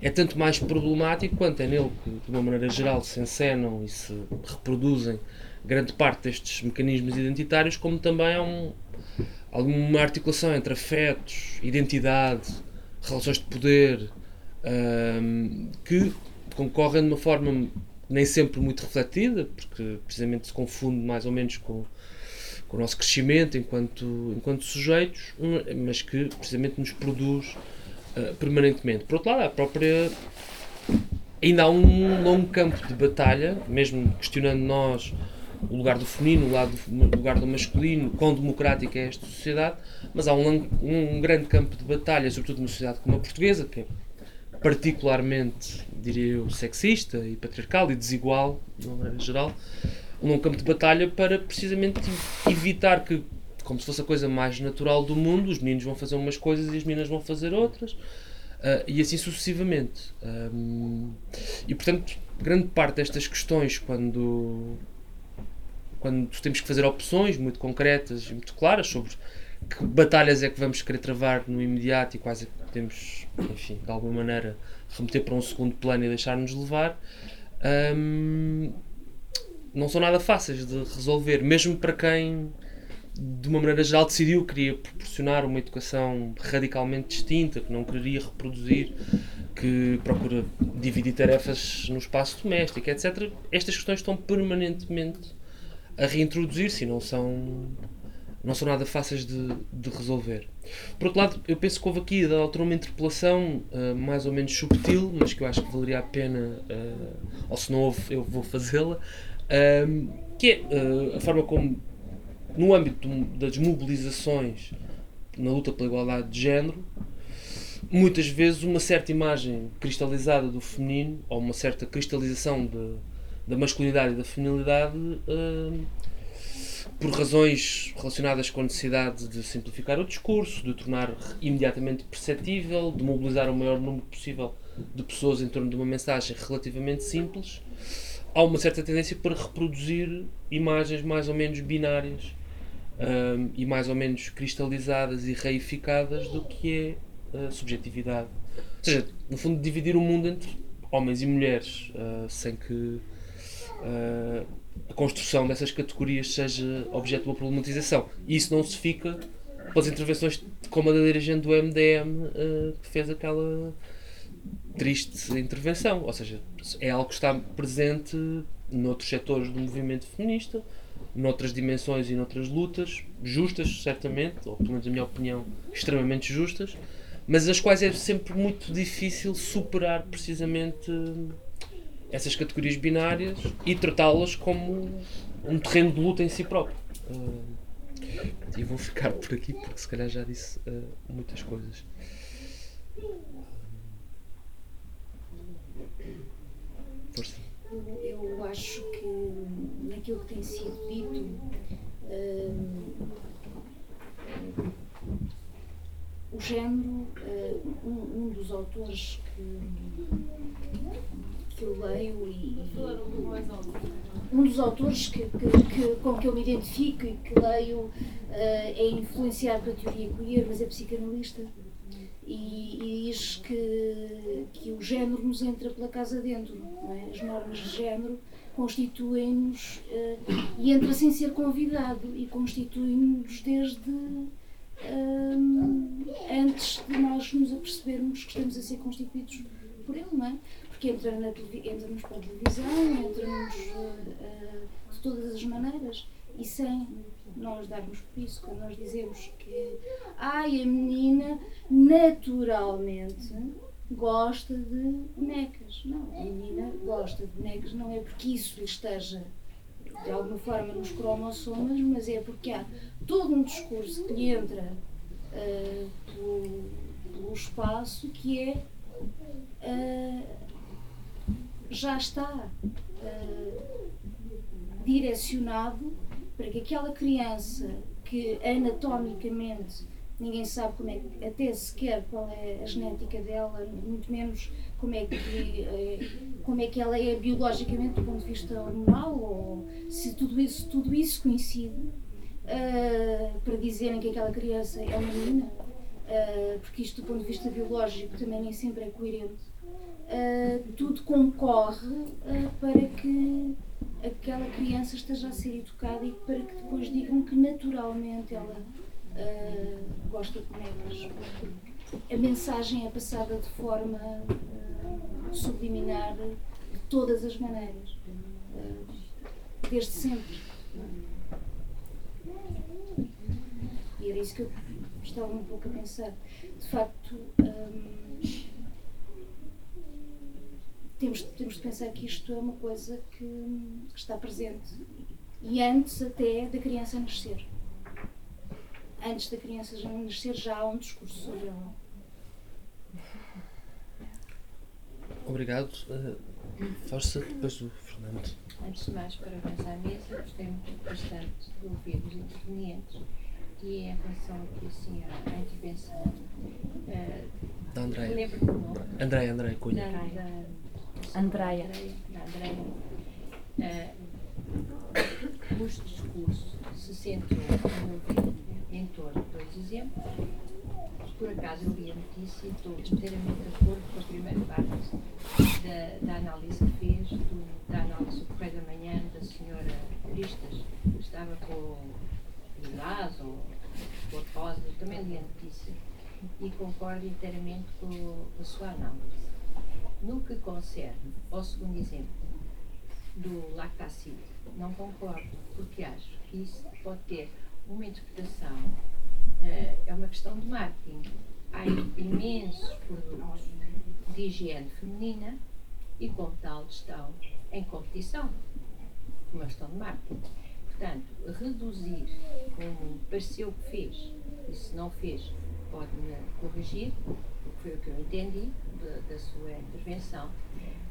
A: é tanto mais problemático quanto é nele que, de uma maneira geral, se encenam e se reproduzem grande parte destes mecanismos identitários, como também há um, alguma articulação entre afetos, identidade, relações de poder, um, que concorrem de uma forma nem sempre muito refletida, porque precisamente se confunde mais ou menos com, com o nosso crescimento enquanto, enquanto sujeitos, mas que precisamente nos produz uh, permanentemente. Por outro lado, a própria. Ainda há um longo campo de batalha, mesmo questionando nós o lugar do feminino, o, lado, o lugar do masculino, quão democrática é esta sociedade, mas há um, um, grande campo de batalha, sobretudo numa sociedade como a portuguesa, que é particularmente, diria eu, sexista e patriarcal e desigual, de uma maneira geral, um campo de batalha para precisamente evitar que, como se fosse a coisa mais natural do mundo, os meninos vão fazer umas coisas e as meninas vão fazer outras, uh, e assim sucessivamente. Um, e portanto, grande parte destas questões, quando, quando temos que fazer opções muito concretas e muito claras sobre que batalhas é que vamos querer travar no imediato e quais é que podemos, enfim, de alguma maneira remeter para um segundo plano e deixar-nos levar, um, não são nada fáceis de resolver, mesmo para quem, de uma maneira geral, decidiu que queria proporcionar uma educação radicalmente distinta, que não queria reproduzir, que procura dividir tarefas no espaço doméstico, etc. Estas questões estão permanentemente a reintroduzir-se e não são não são nada fáceis de, de, resolver. Por outro lado, eu penso que houve aqui da autora uma interpelação uh, mais ou menos subtil, mas que eu acho que valeria a pena, uh, ou se não houve, eu vou fazê-la, uh, que é a forma como, no âmbito das mobilizações na luta pela igualdade de género, muitas vezes uma certa imagem cristalizada do feminino, ou uma certa cristalização de, da masculinidade e da feminilidade por razões relacionadas com a necessidade de simplificar o discurso, de tornar imediatamente perceptível, de mobilizar o maior número possível de pessoas em torno de uma mensagem relativamente simples, há uma certa tendência para reproduzir imagens mais ou menos binárias um, e mais ou menos cristalizadas e reificadas do que é a subjetividade. Ou seja, no fundo, dividir o mundo entre homens e mulheres, uh, sem que. Uh, a construção dessas categorias seja objeto de uma problematização. E isso não se fica pelas intervenções como a da dirigente do MDM uh, eh, que fez aquela triste intervenção. Ou seja, é algo que está presente noutros setores do movimento feminista, noutras dimensões e noutras lutas, justas, certamente, ou pelo menos, na minha opinião, extremamente justas, mas as quais é sempre muito difícil superar precisamente essas categorias binárias e tratá-las como um terreno de luta em si próprio. Uh, e vou ficar por aqui porque se calhar já disse uh, muitas coisas.
D: Força. Eu acho que naquilo que tem sido dito uh, o género, um, um dos autores que que eu leio e, um dos autores que, que, que, com que eu me identifico e que leio uh, é influenciado pela teoria queer, mas é psicanalista e, e, diz que, que o género nos entra pela casa dentro, é? as normas de género constituem-nos uh, e entra sem ser convidado e constituem-nos desde uh, antes de nós nos apercebermos que estamos a ser constituídos por ele, não é? Que entra, na, entra-nos para a televisão, entra-nos uh, de todas as maneiras e sem nós darmos por isso, quando nós dizemos que ai, a menina naturalmente gosta de bonecas. Não, a menina gosta de bonecas não é porque isso lhe esteja de alguma forma nos cromossomas, mas é porque há todo um discurso que lhe entra uh, pelo, pelo, espaço que é uh, já está uh, direcionado para que aquela criança que anatomicamente ninguém sabe como é até sequer qual é a genética dela, muito menos como é que, eh, como é que ela é biologicamente do ponto de vista hormonal, ou se tudo isso, tudo isso coincide uh, para dizerem que aquela criança é uma menina, uh, porque isto do ponto de vista biológico também nem sempre é coerente uh, tudo concorre uh, para que aquela criança esteja a ser educada e para que depois digam que naturalmente ela uh, gosta de bonecas. A mensagem é passada de forma subliminar de todas as maneiras, desde sempre. E era isso que eu estava um pouco a pensar. De facto, um, temos, temos de pensar que isto é uma coisa que, que está presente e antes até da criança nascer. Antes da criança já nascer já há um discurso sobre ela.
A: Obrigado. Uh, Força, depois do Fernando.
E: Antes de mais, parabéns à mesa. Gostei bastante de ouvir os intervenientes e em relação aqui assim à, intervenção uh,
A: da Andréia.
E: Lembro-me do nome.
A: Andréia, Andréia Cunha.
E: Da, da,
B: Andréia.
E: Da Andréia. Uh, os discursos se no ver, em torno de dois exemplos por acaso eu li a notícia e estou inteiramente de acordo com a primeira parte da, da análise que fez, do, da análise do Correio da Manhã da senhora Cristas, que estava com Milás ou com a Rosa, também li a notícia e concordo inteiramente com, com a sua análise. No que concerne ao segundo exemplo, do lactacid, não concordo, porque acho que isso pode ter uma interpretação uh, é uma questão de marketing. Há imensos produtos de higiene feminina e, como tal, estão em competição. Uma questão de marketing. Portanto, reduzir, como pareceu que fez, e se não fez, pode-me corrigir, foi o que eu entendi da, da sua intervenção.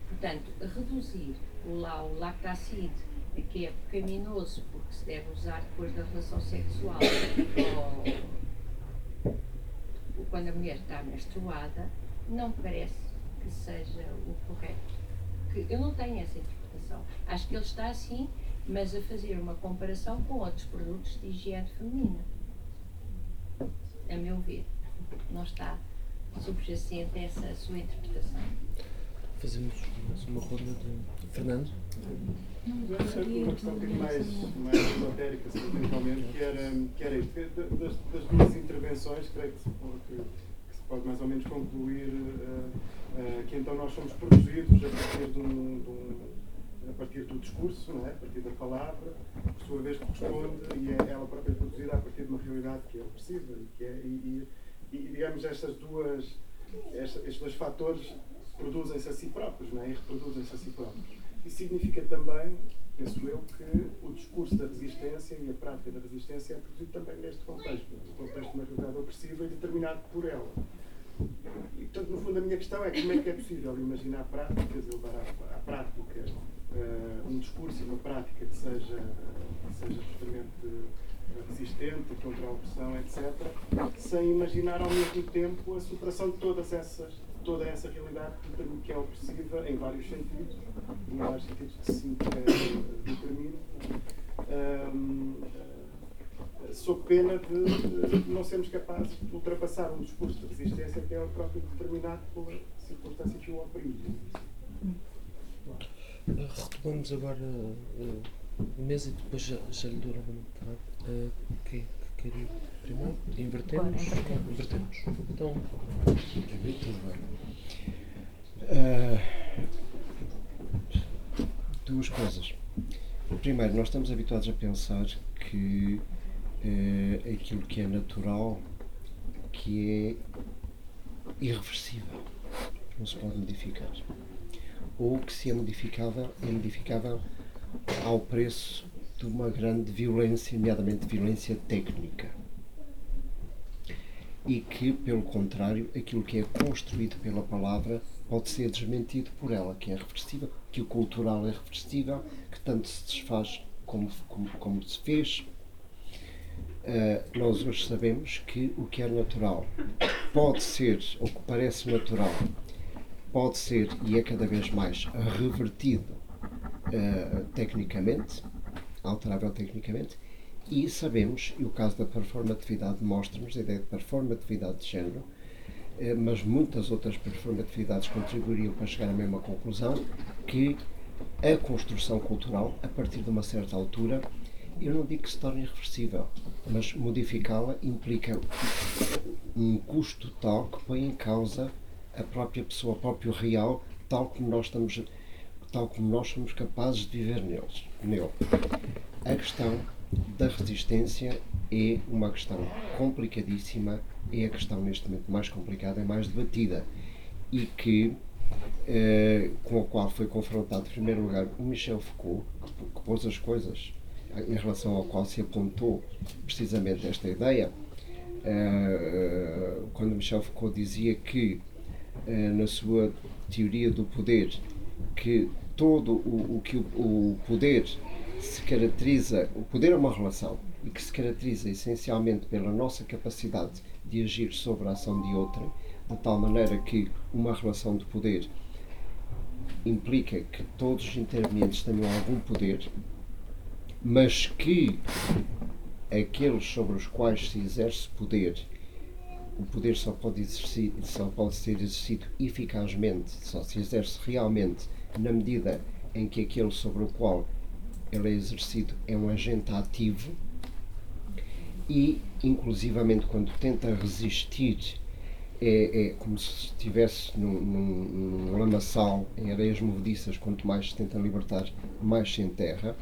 E: Portanto, reduzir o, lá, o lactacide que é pecaminoso porque se deve usar depois da relação sexual ou, quando a mulher está menstruada, não parece que seja o correto. Que eu não tenho essa interpretação. Acho que ele está assim, mas a fazer uma comparação com outros produtos de higiene feminina. A meu ver, não está subjacente a essa sua interpretação.
A: Fazemos uma ronda de Fernando.
F: Uma questão um bocadinho mais, mais esotérica, eventualmente, que era, que era isto. Das, das duas intervenções, creio que se, que, que se pode mais ou menos concluir uh, uh, que então nós somos produzidos a partir de um, de um a partir do discurso, não é? a partir da palavra, por sua vez corresponde e é ela própria produzida a partir de uma realidade que é opressiva e que é, e, e, e digamos estas duas, estes dois fatores produzem-se a si próprios não é? e reproduzem-se a si próprios. Isso significa também, penso eu, que o discurso da resistência e a prática da resistência é produzido também neste contexto, no contexto de uma realidade opressiva e determinado por ela. E, portanto, no fundo, a minha questão é como é que é possível imaginar práticas, levar à, à prática uh, um discurso e uma prática que seja, que seja justamente resistente contra a opressão, etc., sem imaginar ao mesmo tempo a superação de todas essas toda essa realidade que é opressiva em vários sentidos, em vários sentidos que se determina, um, uh, sob pena de, de, não sermos capazes de ultrapassar um discurso de resistência que é o próprio determinado pela circunstância que o oprime.
A: Retomamos agora uh, a mesa e depois já, já lhe dou novamente. Uh, okay quer ir primeiro? Invertemos? Invertemos. Então.
C: Tudo bem. Uh, duas coisas. Primeiro, nós estamos habituados a pensar que uh, aquilo que é natural, que é irreversível, não se pode modificar. Ou que se é modificável, é modificável ao preço de uma grande violência, nomeadamente violência técnica. E que, pelo contrário, aquilo que é construído pela palavra pode ser desmentido por ela, que é reversível, que o cultural é reversível, que tanto se desfaz como, como, como se fez. Uh, nós hoje sabemos que o que é natural pode ser, ou que parece natural, pode ser e é cada vez mais revertido uh, tecnicamente alterável tecnicamente, e sabemos, e o caso da performatividade mostra-nos a ideia de performatividade de género, eh, mas muitas outras performatividades contribuiriam para chegar à mesma conclusão, que a construção cultural, a partir de uma certa altura, eu não digo que se torne irreversível, mas modificá-la implica um custo tal que põe em causa a própria pessoa, o próprio real, tal como nós estamos tal como nós somos capazes de viver neles, nele. A questão da resistência é uma questão complicadíssima, é a questão neste momento mais complicada e mais debatida e que eh, com a qual foi confrontado em primeiro lugar o Michel Foucault, que, que pôs as coisas em relação ao qual se apontou precisamente esta ideia, uh, quando Michel Foucault dizia que, uh, na sua teoria do poder, que todo o, o que o, o poder se caracteriza, o poder é uma relação e que se caracteriza essencialmente pela nossa capacidade de agir sobre a ação de outrem, de tal maneira que uma relação de poder implica que todos os intervenientes tenham algum poder, mas que aqueles sobre os quais se exerce poder, o poder só pode, só pode ser exercido eficazmente, só se exerce realmente na medida em que aquele sobre o qual ele é exercido é um agente ativo e, inclusivamente, quando tenta resistir, é, é como se estivesse num, num, num, lamaçal, em areias movediças, quanto mais se tenta libertar, mais se enterra.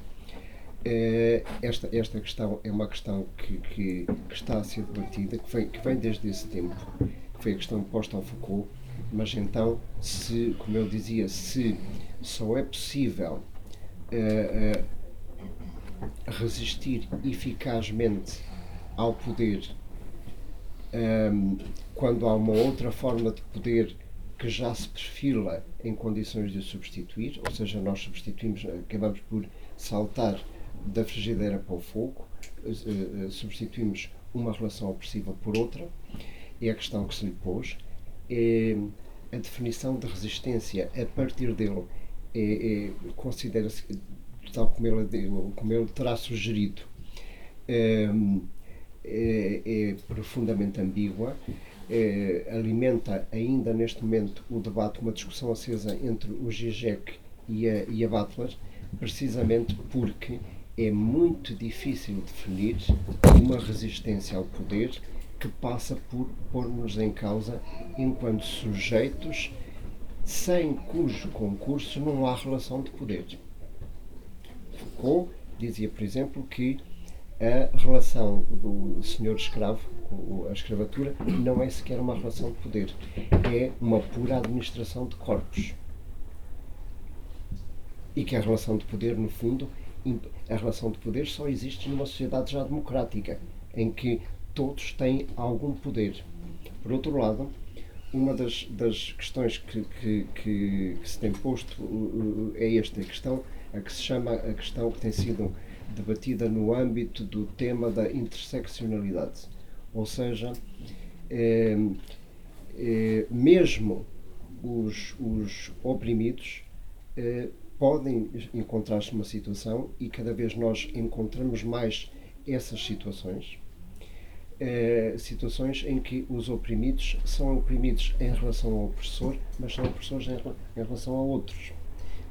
C: É, esta, esta questão é uma questão que, que, que, está a ser debatida, que vem, que vem desde esse tempo, que foi a questão posta ao Foucault, mas então, se, como eu dizia, se só é possível é, é, resistir eficazmente ao poder quando há uma outra forma de poder que já se perfila em condições de substituir, ou seja, nós substituímos, acabamos por saltar da frigideira para o fogo, uh, substituímos uma relação opressiva por outra, é a questão que se lhe pôs. É a definição de resistência a partir dele é, é considera-se tal como ele, como ele terá sugerido. Um, é, é profundamente ambígua, é, alimenta ainda neste momento o debate, uma discussão acesa entre o Zizek e a, e a Butler, precisamente porque é muito difícil definir uma resistência ao poder que passa por pôr-nos em causa enquanto sujeitos sem cujo concurso não há relação de poder. Foucault dizia, por exemplo, que a relação do senhor escravo, a escravatura, não é sequer uma relação de poder, é uma pura administração de corpos. E que a relação de poder, no fundo, a relação de poder só existe numa sociedade já democrática, em que todos têm algum poder. Por outro lado, uma das, das questões que, que, que, que se tem posto é esta questão, a que se chama a questão que tem sido debatida no âmbito do tema da interseccionalidade. Ou seja, é, é, mesmo os, os oprimidos é, podem encontrar-se numa situação, e cada vez nós encontramos mais essas situações, situações em que os oprimidos são oprimidos em relação ao opressor, mas são opressores em, relação a outros.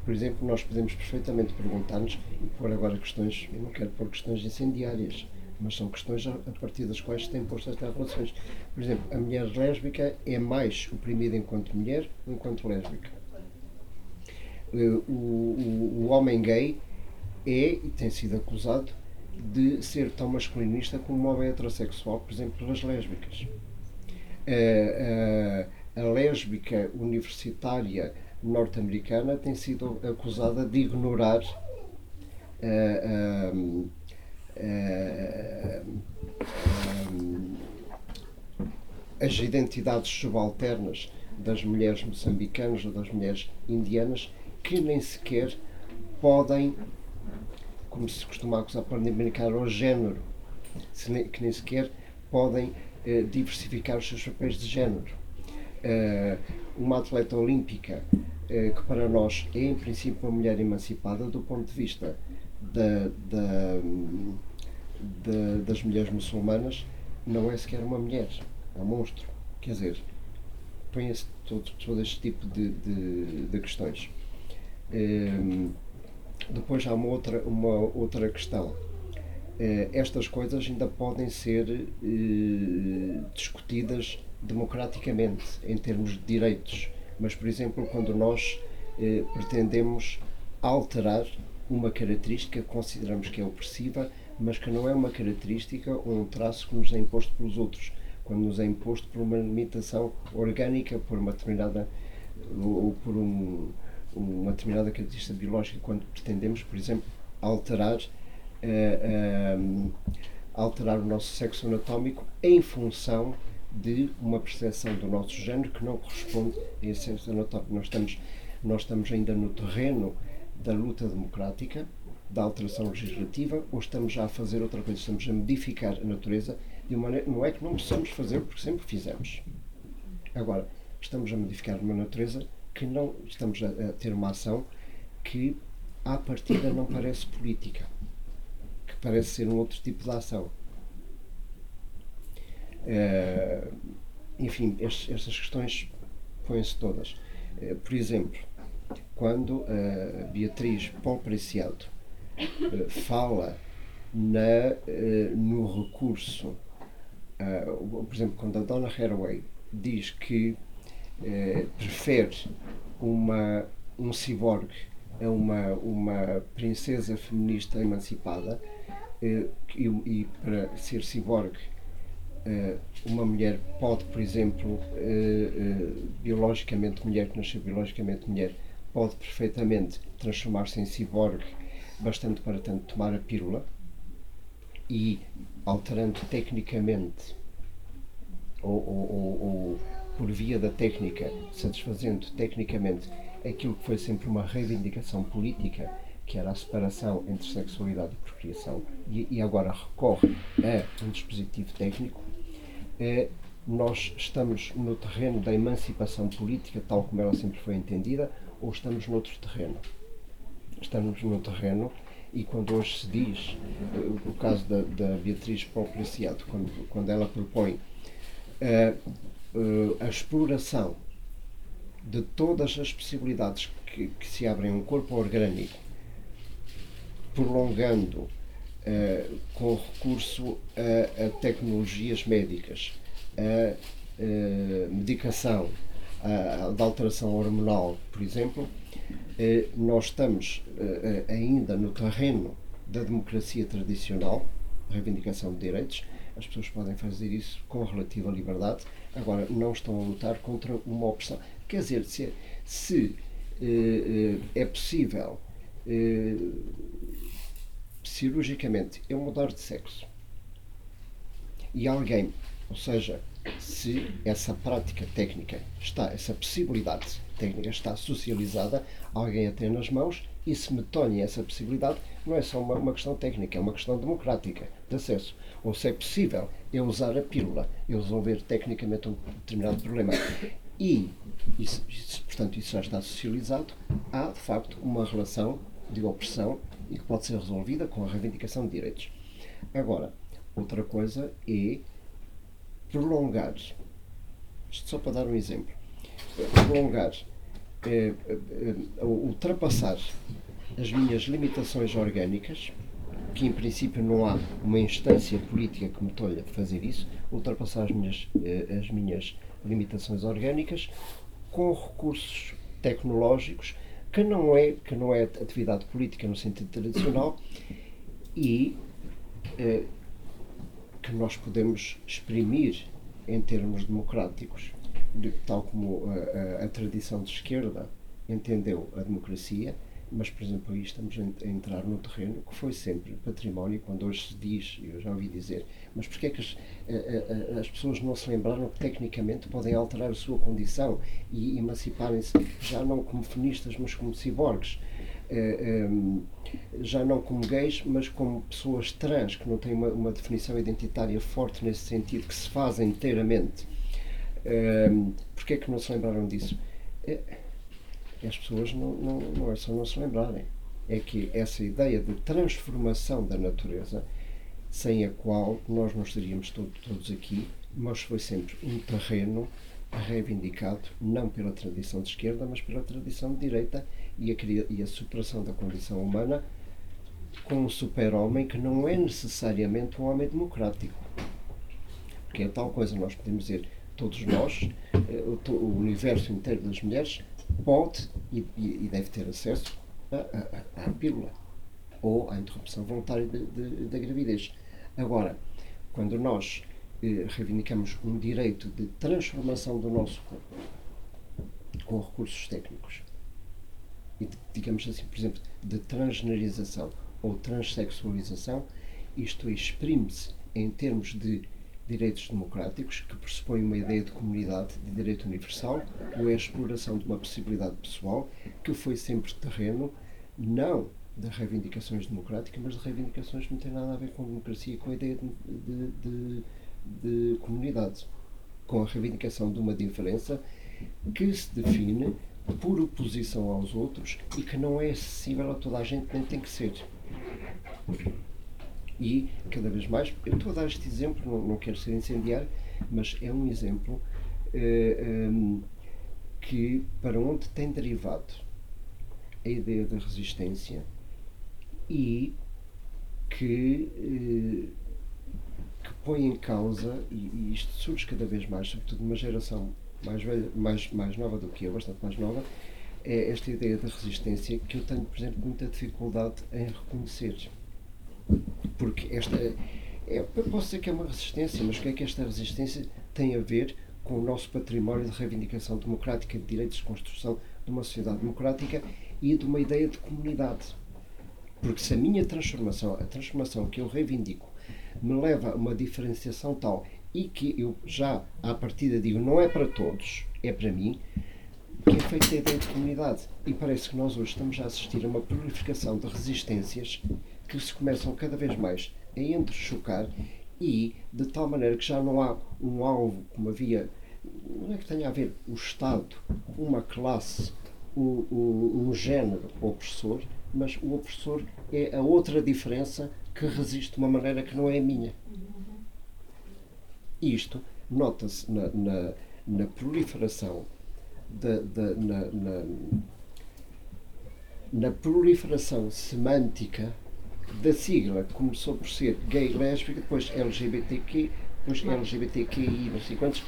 C: Por exemplo, nós podemos perfeitamente perguntar-nos, e pôr agora questões, eu não quero pôr questões incendiárias, mas são questões a, partir das quais se têm posto estas relações. Por exemplo, a mulher lésbica é mais oprimida enquanto mulher ou enquanto lésbica? Eh, o, o, o homem gay é e tem sido acusado de ser tão masculinista como um homem heterossexual, por exemplo, pelas lésbicas. A, eh, eh, a lésbica universitária norte-americana tem sido acusada de ignorar as identidades subalternas das mulheres moçambicanas ou das mulheres indianas que nem sequer podem, como se costuma acusar, podem brincar ao género, que nem sequer podem eh, diversificar os seus papéis de género. Uh, uma atleta olímpica eh, que para nós é em princípio uma mulher emancipada do ponto de vista da, da, da, das mulheres muçulmanas não é sequer uma mulher, é um monstro. Quer dizer, põe-se todo, todo este tipo de, de, de questões. Eh, depois há uma outra, uma outra questão. Eh, estas coisas ainda podem ser discutidas democraticamente, em termos de direitos. Mas, por exemplo, quando nós eh, pretendemos alterar uma característica que consideramos que é opressiva, mas que não é uma característica ou um traço que nos é imposto pelos outros, quando nos é imposto por uma limitação orgânica, por uma determinada ou por um, uma determinada característica biológica, quando pretendemos, por exemplo, alterar uh, alterar o nosso sexo anatómico em função de uma percepção do nosso género que não corresponde a esse sexo anatómico. Nós estamos, nós estamos ainda no terreno da luta democrática, da alteração legislativa, ou estamos já a fazer outra coisa? Estamos a modificar a natureza de uma maneira. Não é que não possamos fazer, porque sempre fizemos. Agora, estamos a modificar uma natureza que não. Estamos a, a ter uma ação que, à partida, não parece política. Que parece ser um outro tipo de ação. Uh, enfim, estes, estas questões põem-se todas. Uh, por exemplo, quando a Beatriz Paulo Preciado uh, fala na, no recurso, por exemplo, quando a Donna Haraway diz que prefere uma, um ciborgue a uma, uma princesa feminista emancipada e, e para ser ciborgue eh, uma mulher pode, por exemplo, eh, eh, biologicamente mulher, que nasceu biologicamente mulher, pode perfeitamente transformar-se em ciborgue, bastante para tanto tomar a pílula e alterando tecnicamente ou, ou, ou, ou por via da técnica, satisfazendo tecnicamente aquilo que foi sempre uma reivindicação política, que era a separação entre sexualidade e procriação, e, e agora recorre a um dispositivo técnico é nós estamos no terreno da emancipação política, tal como ela sempre foi entendida, ou estamos noutro terreno? Estamos no terreno e quando hoje se diz, o caso da, da Beatriz Preciado, quando, quando ela propõe a, a exploração de todas as possibilidades que, que se abrem a um corpo orgânico, prolongando uh, com recurso a, a, tecnologias médicas, a, uh, medicação, a, da alteração hormonal, por exemplo, uh, nós estamos ainda no terreno da democracia tradicional, reivindicação de direitos, as pessoas podem fazer isso com relativa liberdade, agora não estão a lutar contra uma opção. Quer dizer, se, se é possível cirurgicamente eu mudar de sexo e alguém, ou seja, se essa prática técnica está, essa possibilidade técnica está socializada, alguém a tem nas mãos e se me torne essa possibilidade, não é só uma, uma, questão técnica, é uma questão democrática de acesso. Ou se é possível eu usar a pílula, eu resolver tecnicamente um determinado problema. E, isso, portanto, isso já está socializado, há de facto uma relação de opressão e que pode ser resolvida com a reivindicação de direitos. Agora, outra coisa é prolongar, isto só para dar um exemplo, prolongar, é, é, ultrapassar as minhas limitações orgânicas, que em princípio não há uma instância política que me tolha de fazer isso, ultrapassar as minhas, as minhas limitações orgânicas com recursos tecnológicos que não é, que não é atividade política no sentido tradicional e eh, que nós podemos exprimir em termos democráticos, de, tal como a, a, a tradição de esquerda entendeu a democracia, mas, por exemplo, aí estamos a entrar no terreno que foi sempre património, quando hoje se diz, eu já ouvi dizer, mas porquê é que as, as pessoas não se lembraram que tecnicamente podem alterar a sua condição e emanciparem-se já não como feministas, mas como ciborgues? Eh, ehm, já não como gays, mas como pessoas trans, que não têm uma, uma definição identitária forte nesse sentido, que se fazem inteiramente. Ehm, porquê é que não se lembraram disso? Eh, as pessoas não, não, não só não se lembrarem, é que essa ideia de transformação da natureza, sem a qual nós não estaríamos todo, todos aqui, mas foi sempre um terreno reivindicado não pela tradição de esquerda, mas pela tradição de direita e a, e a superação da condição humana com um super-homem que não é necessariamente um homem democrático. Porque é tal coisa, nós podemos dizer, todos nós, eh, o universo inteiro das mulheres, pode e, e deve ter acesso à pílula ou à interrupção voluntária da gravidez. Agora, quando nós eh, reivindicamos um direito de transformação do nosso corpo com recursos técnicos e, digamos assim, por exemplo, de transgenerização ou transexualização, isto exprime-se em termos de direitos democráticos, que pressupõe uma ideia de comunidade de direito universal, ou é a exploração de uma possibilidade pessoal, que foi sempre terreno, não de reivindicações democráticas, mas de reivindicações que não têm nada a ver com democracia, com a ideia de, de, de, de comunidade, com a reivindicação de uma diferença que se define por oposição aos outros e que não é acessível a toda a gente, nem tem que ser. E cada vez mais, eu estou a dar este exemplo, não, não quero ser incendiário, mas é um exemplo eh, um, que para onde tem derivado a ideia da resistência e que, eh, que põe em causa, e, e, isto surge cada vez mais, sobretudo numa geração mais, velha, mais, mais nova do que eu, bastante mais nova, é esta ideia da resistência que eu tenho, por exemplo, muita dificuldade em reconhecer porque esta. É, eu posso dizer que é uma resistência, mas o que é que esta resistência tem a ver com o nosso património de reivindicação democrática, de direitos de construção de uma sociedade democrática e de uma ideia de comunidade? Porque se a minha transformação, a transformação que eu reivindico, me leva a uma diferenciação tal e que eu já à partida digo não é para todos, é para mim, que é feita a ideia de comunidade. E parece que nós hoje estamos a assistir a uma prolificação de resistências que se começam cada vez mais a entrechocar e de tal maneira que já não há um alvo como havia, não é que tenha a ver o Estado, uma classe, um, um, um género opressor, mas o opressor é a outra diferença que resiste de uma maneira que não é a minha. Isto nota-se na, na, na, proliferação da, da na, na, na proliferação semântica da sigla começou por ser gay, lésbica, depois LGBTQ, depois LGBTQI, não sei quantos,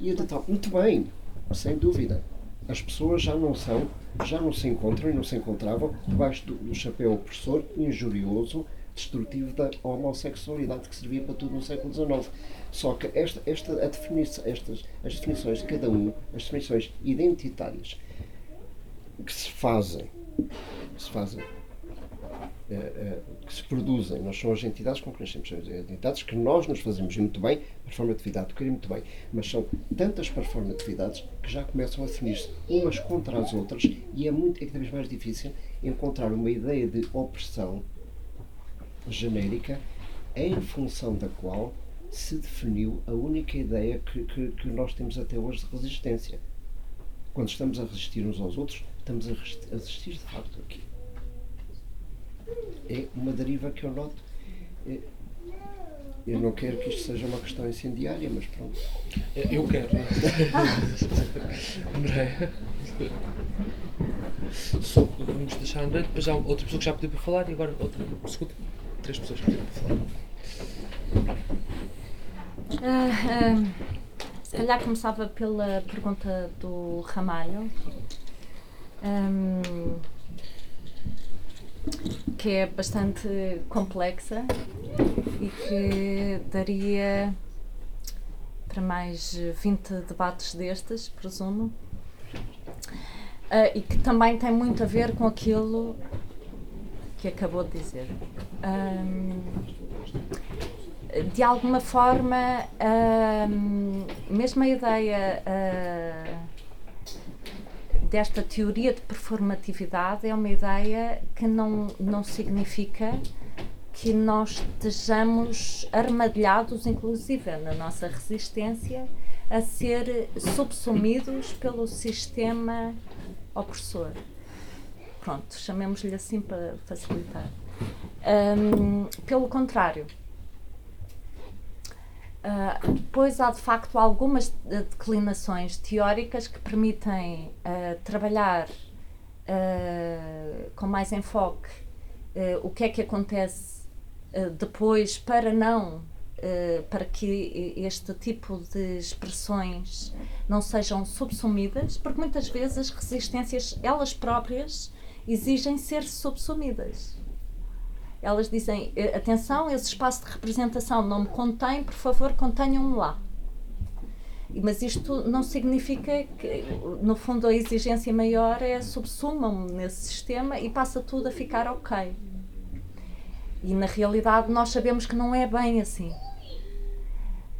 C: e tal. Muito bem, sem dúvida. As pessoas já não são, já não se encontram e não se encontravam debaixo do, do chapéu opressor, injurioso, destrutivo da homossexualidade que servia para tudo no século XIX. Só que esta, esta, a definição, estas, as definições de cada um, as definições identitárias que se fazem, que se fazem que se produzem, nós somos as entidades com que nascemos, as entidades que nós nos fazemos. Muito bem, performatividade, querer muito bem, mas são tantas performatividades que já começam a definir-se umas contra as outras e é muito, é cada vez mais difícil encontrar uma ideia de opressão genérica em função da qual se definiu a única ideia que, que, que nós temos até hoje de resistência. Quando estamos a resistir uns aos outros, estamos a resistir de facto aqui é uma deriva que eu noto. É, eu não quero que isto seja uma questão incendiária, mas pronto.
A: Eu quero. André. Só vamos deixar André, depois já outra pessoa que já pediu para falar e agora outra segunda. Três pessoas que pediram para falar.
B: Uh, uh, se calhar começava pela pergunta do Ramalho. Um, que é bastante complexa e que daria para mais 20 debates destes, presumo. Uh, e que também tem muito a ver com aquilo que acabou de dizer. Um, de alguma forma, um, mesmo a ideia uh, desta teoria de performatividade é uma ideia que não, não significa que nós estejamos armadilhados, inclusive na nossa resistência, a ser subsumidos pelo sistema opressor. Pronto, chamemos-lhe assim para facilitar. Um, pelo contrário, Uh, pois há de facto algumas declinações teóricas que permitem uh, trabalhar uh, com mais enfoque o que é que acontece depois para não para que este tipo de expressões não sejam subsumidas, porque muitas vezes as resistências elas próprias exigem ser subsumidas elas dizem: eh, atenção, esse espaço de representação não me contém, por favor, contenham-me lá. Mas isto não significa que, no fundo, a exigência maior é subsumam-me nesse sistema e passa tudo a ficar ok. E na realidade nós sabemos que não é bem assim.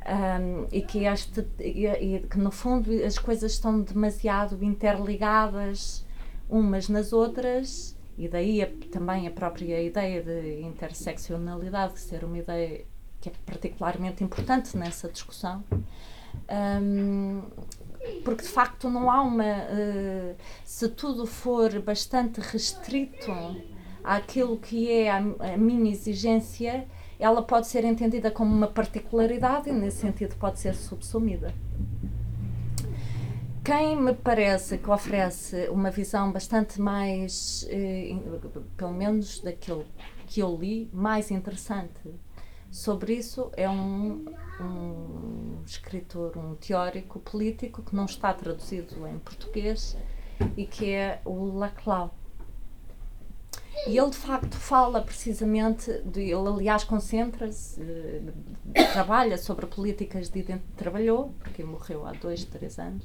B: Um, e, que este, e, e, que no fundo as coisas estão demasiado interligadas umas nas outras e daí a, também a própria ideia de interseccionalidade ser uma ideia que é particularmente importante nessa discussão um, porque de facto não há uma uh, se tudo for bastante restrito àquilo que é a, a minha exigência ela pode ser entendida como uma particularidade e, nesse sentido, pode ser subsumida. Quem me parece que oferece uma visão bastante mais, eh, pelo menos daquilo que eu li, mais interessante sobre isso é um, um escritor, um teórico político que não está traduzido em português e que é o Laclau. E ele de facto fala precisamente, de, ele aliás concentra-se, eh, trabalha sobre políticas de identidade, trabalhou, porque morreu há dois, três anos,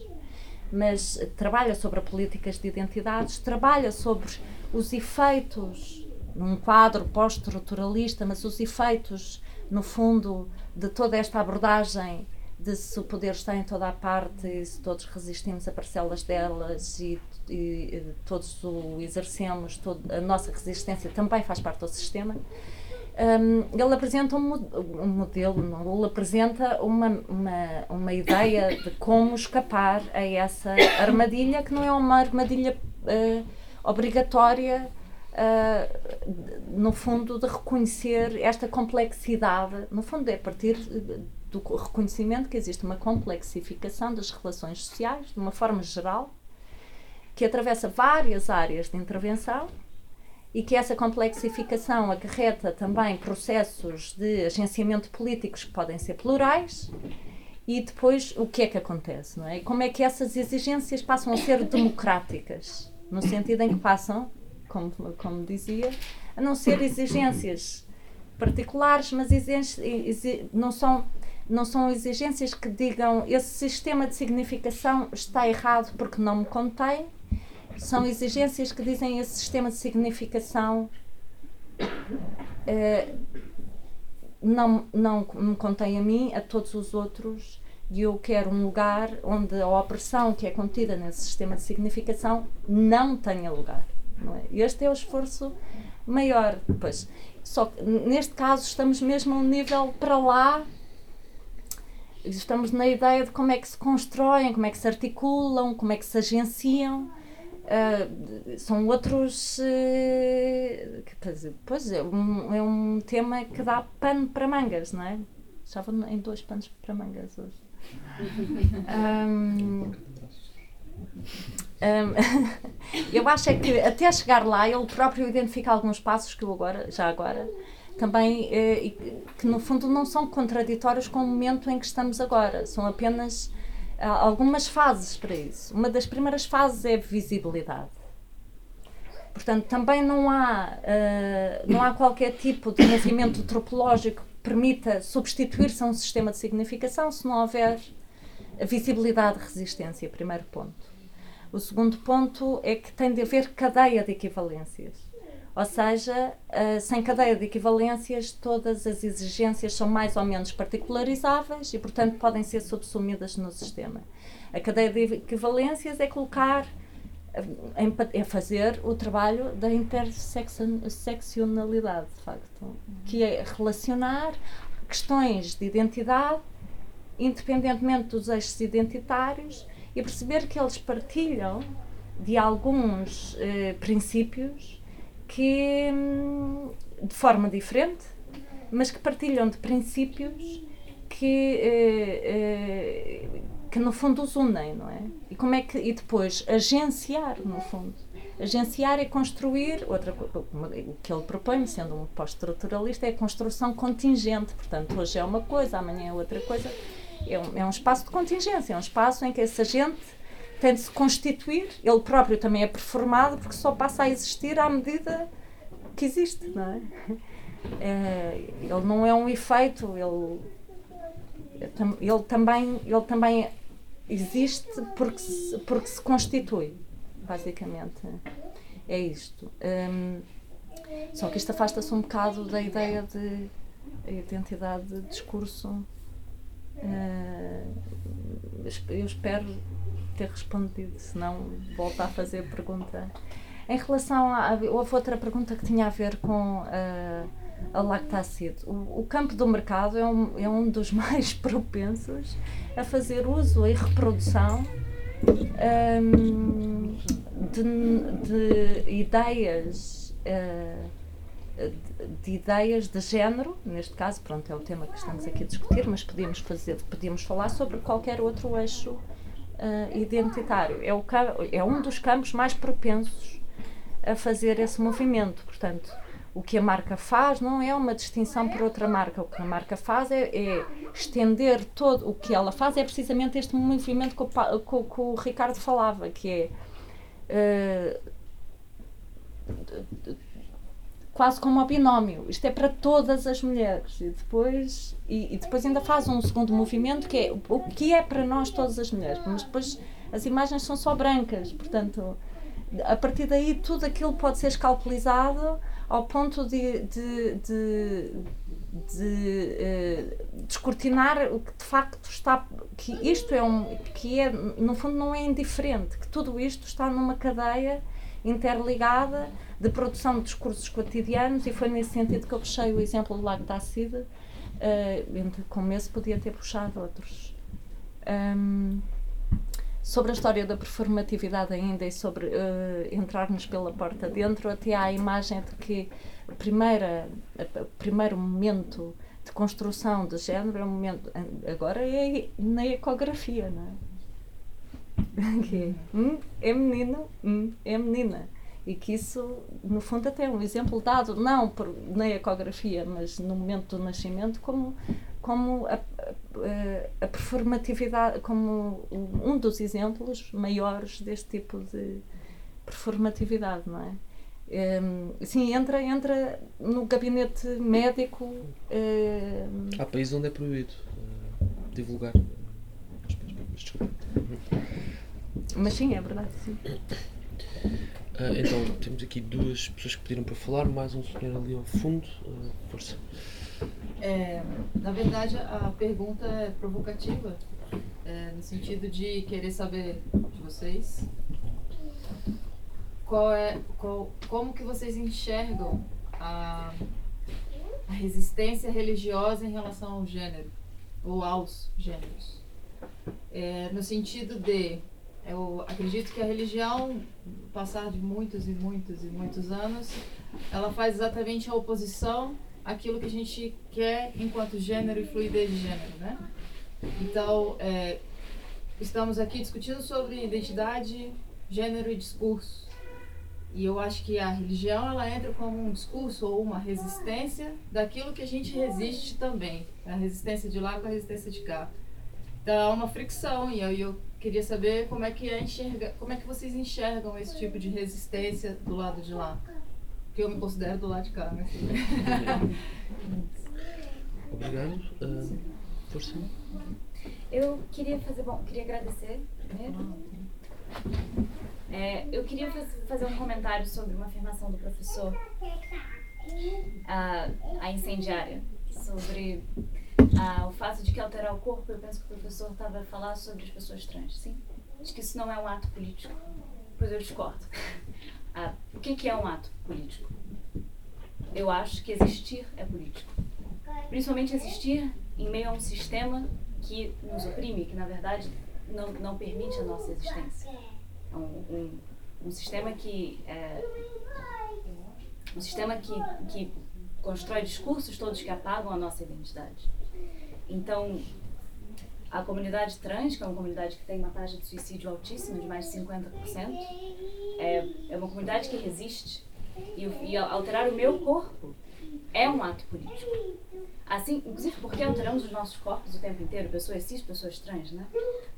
B: mas trabalha sobre políticas de identidades, trabalha sobre os efeitos, num quadro pós-estruturalista, mas os efeitos, no fundo, de toda esta abordagem de se o poder está em toda a parte e se todos resistimos a parcelas delas e e todos o exercemos, todo, a nossa resistência também faz parte do sistema. Um, ele apresenta um, um modelo, não, ele apresenta uma, uma, uma ideia de como escapar a essa armadilha, que não é uma armadilha uh, obrigatória, uh, no fundo, de reconhecer esta complexidade. No fundo, é a partir do reconhecimento que existe uma complexificação das relações sociais, de uma forma geral, que atravessa várias áreas de intervenção e que essa complexificação acarreta também processos de agenciamento políticos que podem ser plurais e depois o que é que acontece, não é? Como é que essas exigências passam a ser democráticas, no sentido em que passam, como, como dizia, a não ser exigências particulares, mas não são não são exigências que digam esse sistema de significação está errado porque não me contém, são exigências que dizem esse sistema de significação eh, não, não me contém a mim, a todos os outros, e eu quero um lugar onde a opressão que é contida nesse sistema de significação não tenha lugar. Não é? Este é o esforço maior. Pois, só que neste caso estamos mesmo a um nível para lá estamos na ideia de como é que se constroem, como é que se articulam, como é que se agenciam. Uh, são outros. Uh, pois é um, é um tema que dá pano para mangas, não é? Estava em dois panos para mangas hoje. Um, um, eu acho é que até chegar lá ele próprio identifica alguns passos que eu agora, já agora, também eh, que no fundo não são contraditórios com o momento em que estamos agora, são apenas ah, algumas fases para isso. Uma das primeiras fases é visibilidade. Portanto, também não há, uh, não há qualquer tipo de movimento tropológico que permita substituir-se a um sistema de significação se não houver visibilidade de resistência, primeiro ponto. O segundo ponto é que tem de haver cadeia de equivalências. Ou seja, uh, sem cadeia de equivalências, todas as exigências são mais ou menos particularizáveis e, portanto, podem ser subsumidas no sistema. A cadeia de equivalências é colocar, é fazer o trabalho da interseccionalidade, de facto, que é relacionar questões de identidade, independentemente dos eixos identitários, e perceber que eles partilham de alguns eh, princípios que hum, de forma diferente, mas que partilham de princípios que, eh, eh, que no fundo os unem, não é? E como é que e depois agenciar no fundo, agenciar é construir outra o que ele propõe, sendo um pós-estruturalista, é a construção contingente. Portanto, hoje é uma coisa, amanhã é outra coisa. É um, é um espaço de contingência, é um espaço em que esse agente tem de se constituir, ele próprio também é performado, porque só passa a existir à medida que existe, não é? é ele não é um efeito, ele, ele, também, ele também existe porque se, porque se constitui, basicamente. É isto. Um, Só que isto afasta-se um bocado da ideia de identidade de discurso. Uh, eu espero ter respondido, senão volto a fazer a pergunta. Em relação a. Houve outra pergunta que tinha a ver com uh, a lactacid. O, o, campo do mercado é um, é um dos mais propensos a fazer uso e reprodução um, de, de, ideias. Uh, de ideias de género, neste caso, pronto, é o tema que estamos aqui a discutir, mas podíamos fazer, podíamos falar sobre qualquer outro eixo uh, identitário. É, o, é um dos campos mais propensos a fazer esse movimento. Portanto, o que a marca faz não é uma distinção por outra marca. O que a marca faz é, é estender todo. O que ela faz é precisamente este movimento que o, que, que o Ricardo falava, que é. Uh, quase como um binómio. Isto é para todas as mulheres. E depois, e, e, depois ainda faz um segundo movimento que é o que é para nós todas as mulheres. Mas depois as imagens são só brancas, portanto, a partir daí tudo aquilo pode ser escalpelizado ao ponto de, de, de, de uh, descortinar o que de facto está que isto é um que é no fundo não é indiferente que tudo isto está numa cadeia interligada de produção de discursos cotidianos e foi nesse sentido que eu puxei o exemplo do Lago da Acida, uh, como esse podia ter puxado outros. Um, sobre a história da performatividade ainda e sobre uh, entrarmos pela porta dentro, até há a imagem de que o primeiro momento de construção de género é um momento, agora é na ecografia, não é? é, hum, é menino, hum, é menina e que isso, no fundo, até é um exemplo dado, não por, na ecografia, mas no momento do nascimento, como, como a, a, a performatividade, como um dos exemplos maiores deste tipo de performatividade, não é? Um, sim, entra, entra no gabinete médico. Um,
A: Há países onde é proibido uh, divulgar. Desculpa.
B: Mas sim, é verdade. Sim.
A: Uh, então, temos aqui duas pessoas que pediram para falar, mais um senhor ali ao fundo. Uh, força.
G: É, na verdade, a pergunta é provocativa, é, no sentido de querer saber de vocês qual é, qual, como que vocês enxergam a, a resistência religiosa em relação ao gênero, ou aos gêneros. É, no sentido de eu acredito que a religião, passar de muitos e muitos e muitos anos, ela faz exatamente a oposição àquilo que a gente quer enquanto gênero e fluidez de gênero, né? Então, é, estamos aqui discutindo sobre identidade, gênero e discurso. E eu acho que a religião ela entra como um discurso ou uma resistência daquilo que a gente resiste também, a resistência de lá com a resistência de cá. Então é uma fricção e eu, eu queria saber como é que é enxerga, como é que vocês enxergam esse tipo de resistência do lado de lá. Que eu me considero do lado de cá, mas
A: Obrigado. Uh, força.
H: Eu queria fazer, bom, queria agradecer primeiro. É, eu queria faz, fazer um comentário sobre uma afirmação do professor, a, a incendiária, sobre ah, o fato de que alterar o corpo, eu penso que o professor estava a falar sobre as pessoas trans, sim? Diz que isso não é um ato político. Pois eu discordo. Ah, o que, que é um ato político? Eu acho que existir é político. Principalmente existir em meio a um sistema que nos oprime, que na verdade não, não permite a nossa existência. É um, um, um sistema que é, um sistema que, que constrói discursos todos que apagam a nossa identidade. Então, a comunidade trans, que é uma comunidade que tem uma taxa de suicídio altíssima, de mais de 50%, é, é uma comunidade que resiste. E, e alterar o meu corpo é um ato político. Assim, inclusive porque alteramos os nossos corpos o tempo inteiro, pessoas cis, pessoas trans, né?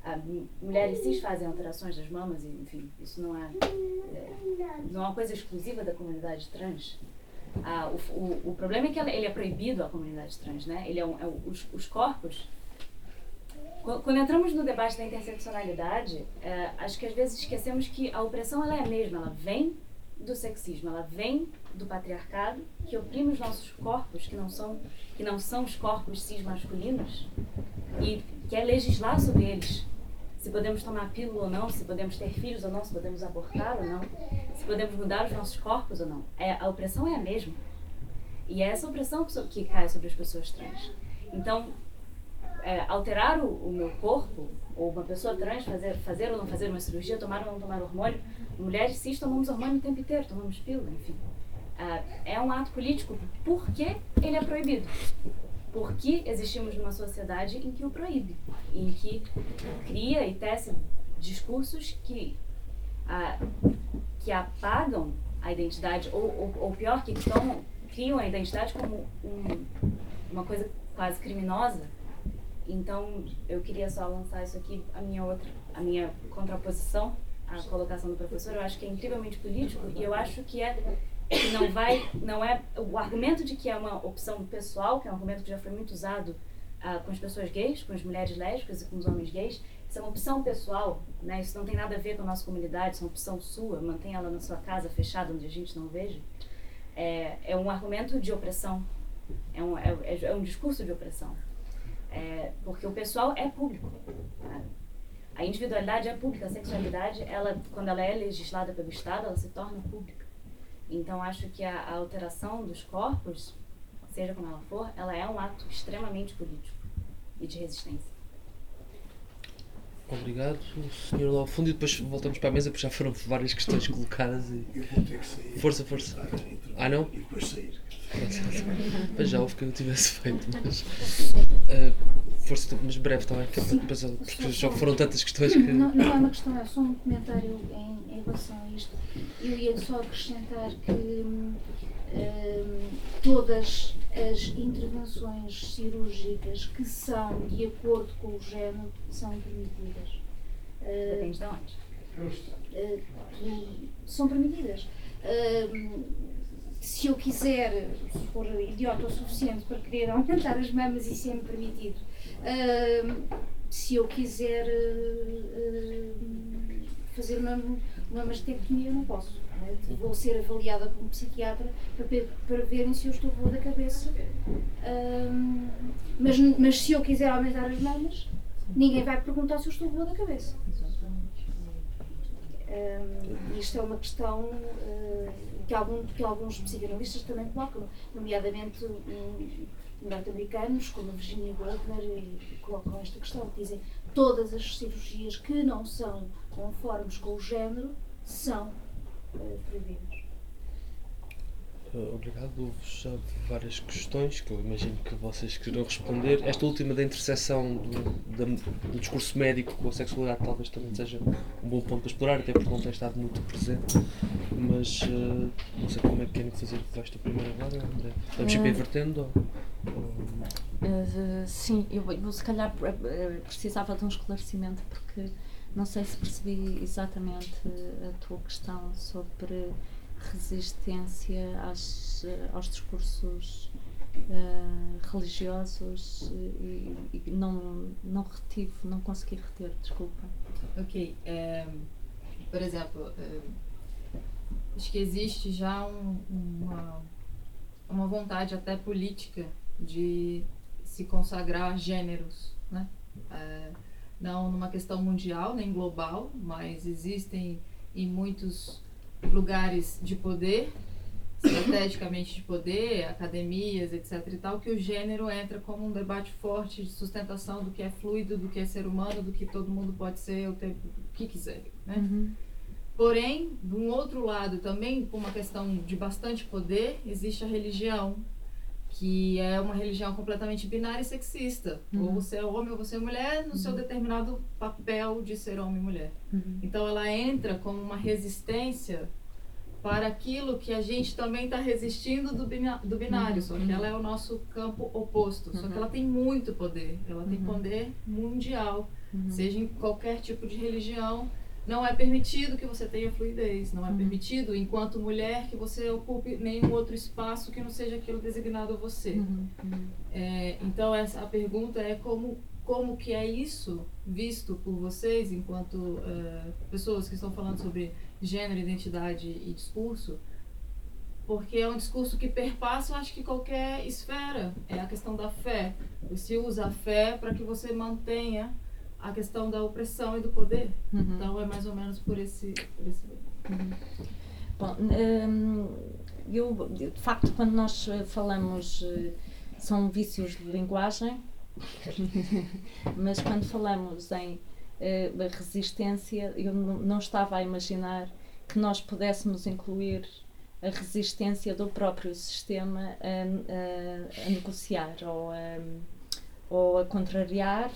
H: Ah, mulheres cis fazem alterações das mamas, e, enfim, isso não é, é, não é uma coisa exclusiva da comunidade trans. Ah, o, o, o, problema é que ele é proibido à comunidade trans, né? Ele é, um, é os, os, corpos. Quando entramos no debate da interseccionalidade, é, acho que às vezes esquecemos que a opressão ela é a mesma, ela vem do sexismo, ela vem do patriarcado que oprime os nossos corpos, que não são, que não são os corpos cis masculinos, e quer legislar sobre eles. Se podemos tomar pílula ou não, se podemos ter filhos ou não, se podemos abortar ou não, se podemos mudar os nossos corpos ou não. É, a opressão é a mesma. E é essa opressão que, cai sobre as pessoas trans. Então, é, alterar o, o, meu corpo, ou uma pessoa trans fazer, fazer ou não fazer uma cirurgia, tomar ou não tomar hormônio, mulheres cis tomamos hormônio o tempo inteiro, tomamos pílula, enfim. É, é um ato político porque ele é proibido. Porque existimos numa sociedade em que o proíbe, em que cria e tece discursos que, que apagam a identidade, ou, ou, ou pior, que estão, criam a identidade como um, uma coisa quase criminosa então, eu queria só lançar isso aqui, a minha outra, a minha contraposição à colocação do professor. Eu acho que é incrivelmente político e eu acho que é que não vai, não é o argumento de que é uma opção pessoal, que é um argumento que já foi muito usado uh, com as pessoas gays, com as mulheres lésbicas e com os homens gays. Isso é uma opção pessoal, né? Isso não tem nada a ver com a nossa comunidade, isso é uma opção sua. Mantém ela na sua casa fechada onde a gente não veja. É, é um argumento de opressão. É um, é, é um discurso de opressão. É, porque o pessoal é público. Né? A individualidade é pública, a sexualidade, ela, quando ela é legislada pelo Estado, ela se torna pública. Então, acho que a, a alteração dos corpos, seja como ela for, ela é um ato extremamente político e de resistência.
A: Obrigado, Sr. lá ao fundo, e depois voltamos para a mesa, porque já foram várias questões colocadas. E...
I: Eu vou ter que sair.
A: Força, força. Ah, não?
I: E depois sair.
A: Mas já houve que eu não tivesse feito, mas. Uh, força, mas breve também, que é depois, porque já foram tantas questões que.
D: Não, não é uma questão, é só um comentário em, em relação a isto. Eu ia só acrescentar que hum, todas as intervenções cirúrgicas que são de acordo com o género são permitidas.
H: Onde?
D: Uh, são permitidas. Uh, se eu quiser, se for idiota o suficiente para querer aumentar as mamas, isso é-me permitido. Uh, se eu quiser fazer uma, uma mastectomia, não posso. Né? Vou ser avaliada por um psiquiatra para, para verem se eu estou boa da cabeça. mas, mas se eu quiser aumentar as mamas, ninguém vai perguntar se eu estou boa da cabeça. Um, isto é uma questão uh, que, algum, que alguns psicanalistas também colocam, nomeadamente um, norte-americanos, como Virginia Goldner, colocam esta questão. Dizem todas as cirurgias que não são conformes com o género são uh, proibidas.
A: Eh, obrigado. Houve já várias questões que eu imagino que vocês queiram responder. Esta última da interseção do, do, discurso médico com a sexualidade talvez também seja um bom ponto a explorar, até porque não tem estado muito presente. Mas uh, não sei como é que querem fazer esta primeira vaga. Vamos ir para invertendo?
B: Uh, sim, eu, eu se calhar precisava de um esclarecimento porque não sei se percebi exatamente a tua questão sobre resistência às, aos discursos uh, religiosos e, e, não, não retive, não consegui reter, desculpa.
G: Ok. É, por exemplo, é, acho que existe já um, uma, uma vontade até política de se consagrar gêneros, né? É, não numa questão mundial nem global, mas existem em muitos lugares de poder, estrategicamente de poder, academias, etc. e tal, que o gênero entra como um debate forte de sustentação do que é fluido, do que é ser humano, do que todo mundo pode ser, o que quiser. Né? Uhum. Porém, de um outro lado, também com uma questão de bastante poder, existe a religião, que é uma religião completamente binária e sexista. Uhum. Ou você é homem ou você é mulher, no uhum. seu determinado papel de ser homem e mulher. Uhum. Então ela entra como uma resistência para aquilo que a gente também está resistindo do, do binário, só que uhum. ela é o nosso campo oposto. Só que uhum. ela tem muito poder, ela tem uhum. poder mundial, seja em qualquer tipo de religião não é permitido que você tenha fluidez, não é uhum. permitido, enquanto mulher, que você ocupe nenhum outro espaço que não seja aquilo designado a você. Uhum. Uhum. É, então, essa, a pergunta é como como que é isso visto por vocês enquanto eh, pessoas que estão falando sobre gênero, identidade e discurso, porque é um discurso que perpassa, eu acho que qualquer esfera. É a questão da fé. Você usa a fé para que você mantenha a questão da opressão e do poder.
B: Uhum.
G: Então é mais ou menos por esse, por esse
B: Bom, hum, eu, de facto, quando nós eh, falamos, eh, são vícios de linguagem, mas quando falamos em eh, resistência, eu não não estava a imaginar que nós pudéssemos incluir a resistência do próprio sistema a, a- a negociar ou a, ou a contrariar.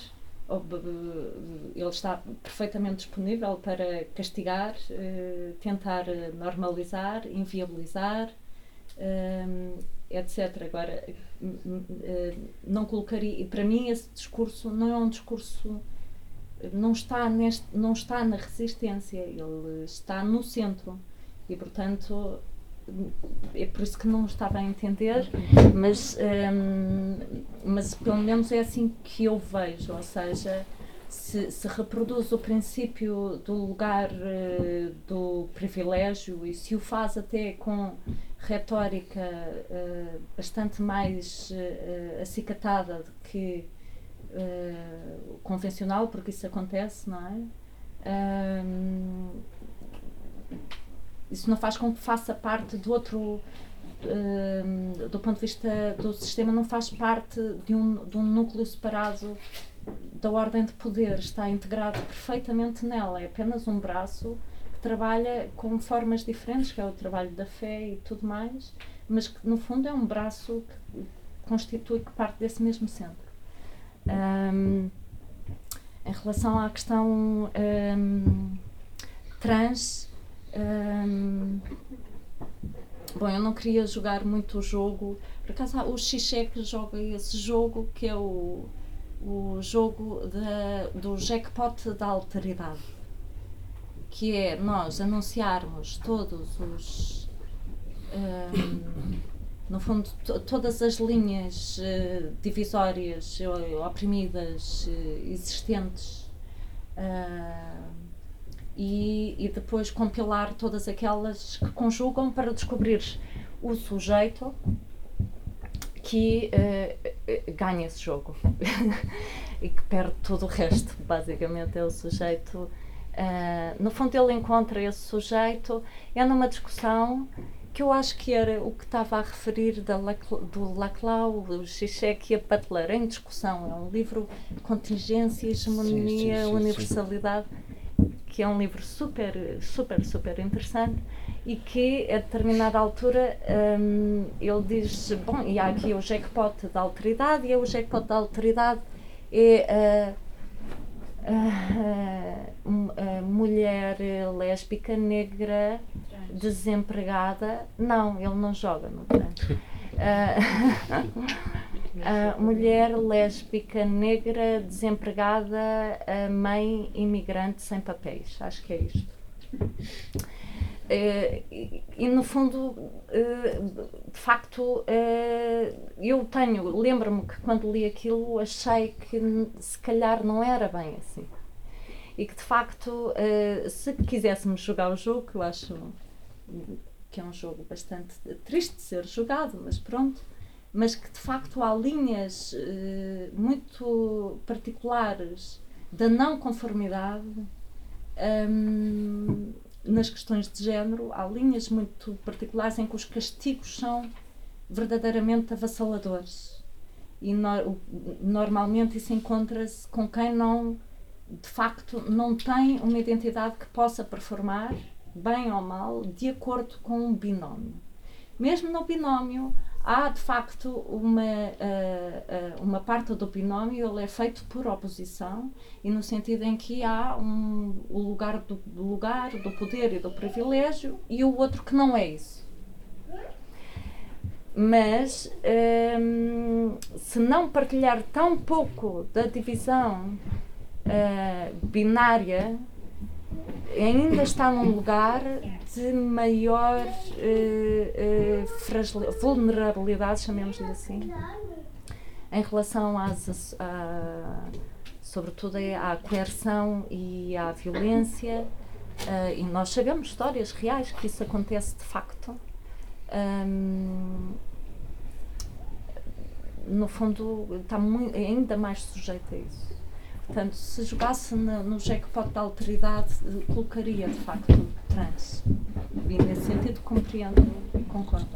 B: Ele está perfeitamente disponível para castigar, eh, tentar eh, normalizar, inviabilizar, hum, etc. Agora, eh, não colocaria. Para mim, esse discurso não é um discurso. Não está, neste, não está na resistência, ele está no centro. E, portanto, é por isso que não estava a entender, mas, hum, mas pelo menos é assim que eu vejo, ou seja, se, se reproduz o princípio do lugar eh, do privilégio e se o faz até com retórica eh, bastante mais eh, acicatada do que convencional, porque isso acontece, não é? Hum, isso não faz com que faça parte do outro hum, do ponto de vista do sistema não faz parte de um, de um núcleo separado da ordem de poder. Está integrado perfeitamente nela. É apenas um braço que trabalha com formas diferentes que é o trabalho da fé e tudo mais mas que no fundo é um braço que constitui que parte desse mesmo centro. Hum, em relação à questão hum, trans Hum, bom, eu não queria jogar muito o jogo. Por acaso, o que joga esse jogo, que é o, o jogo da, do jackpot da alteridade. Que é nós anunciarmos todos os. hum, no fundo, to- todas as linhas eh, divisórias eh, oprimidas eh, existentes. E, e depois compilar todas aquelas que conjugam para descobrir o sujeito que eh, ganha esse jogo e que perde todo o resto. Basicamente, é o sujeito. eh, no fundo, ele encontra esse sujeito, é numa discussão que eu acho que era o que estava a referir da do Laclau, o Zizek e a Butler, em discussão. É um livro contingência, hegemonia,
C: Sim, sim, sim, sim.
B: Que é um livro super, super, super interessante e que a determinada altura hum, ele diz, bom, e há aqui o jackpot da alteridade e o jackpot da alteridade é a, a, a, a mulher lésbica negra desempregada. Não, ele não joga no trans. A mulher lésbica negra desempregada, mãe imigrante sem papéis. Acho que é isto. Eh, e, e, no fundo, eh, de facto, eh, eu tenho, lembro-me que quando li aquilo achei que se calhar não era bem assim. E que de facto, se quiséssemos jogar o jogo, que eu acho que é um jogo bastante triste de ser jogado, mas pronto, mas que de facto há linhas eh, muito particulares da não conformidade hum, nas questões de género, há linhas muito particulares em que os castigos são verdadeiramente avassaladores. E no- normalmente isso encontra-se com quem não, de facto, não tem uma identidade que possa performar, bem ou mal, de acordo com um binómio. Mesmo no binómio, há de facto uma, ah, uma parte do binómio, ele é feito por oposição e no sentido em que há um, o lugar do, do lugar, do poder e do privilégio e o outro que não é isso. Mas hum, se não partilhar tão pouco da divisão ah, binária, ainda está num lugar de maior eh, fragili- vulnerabilidade, chamemos-lhe assim, em relação às, a- sobretudo é à coerção e à violência, uh, e nós sabemos histórias reais que isso acontece de facto. Um, no fundo, está muito, ainda mais sujeito a isso. Portanto, se jogasse no, no jackpot da alteridade, colocaria de facto trans. E nesse sentido compreendo e concordo.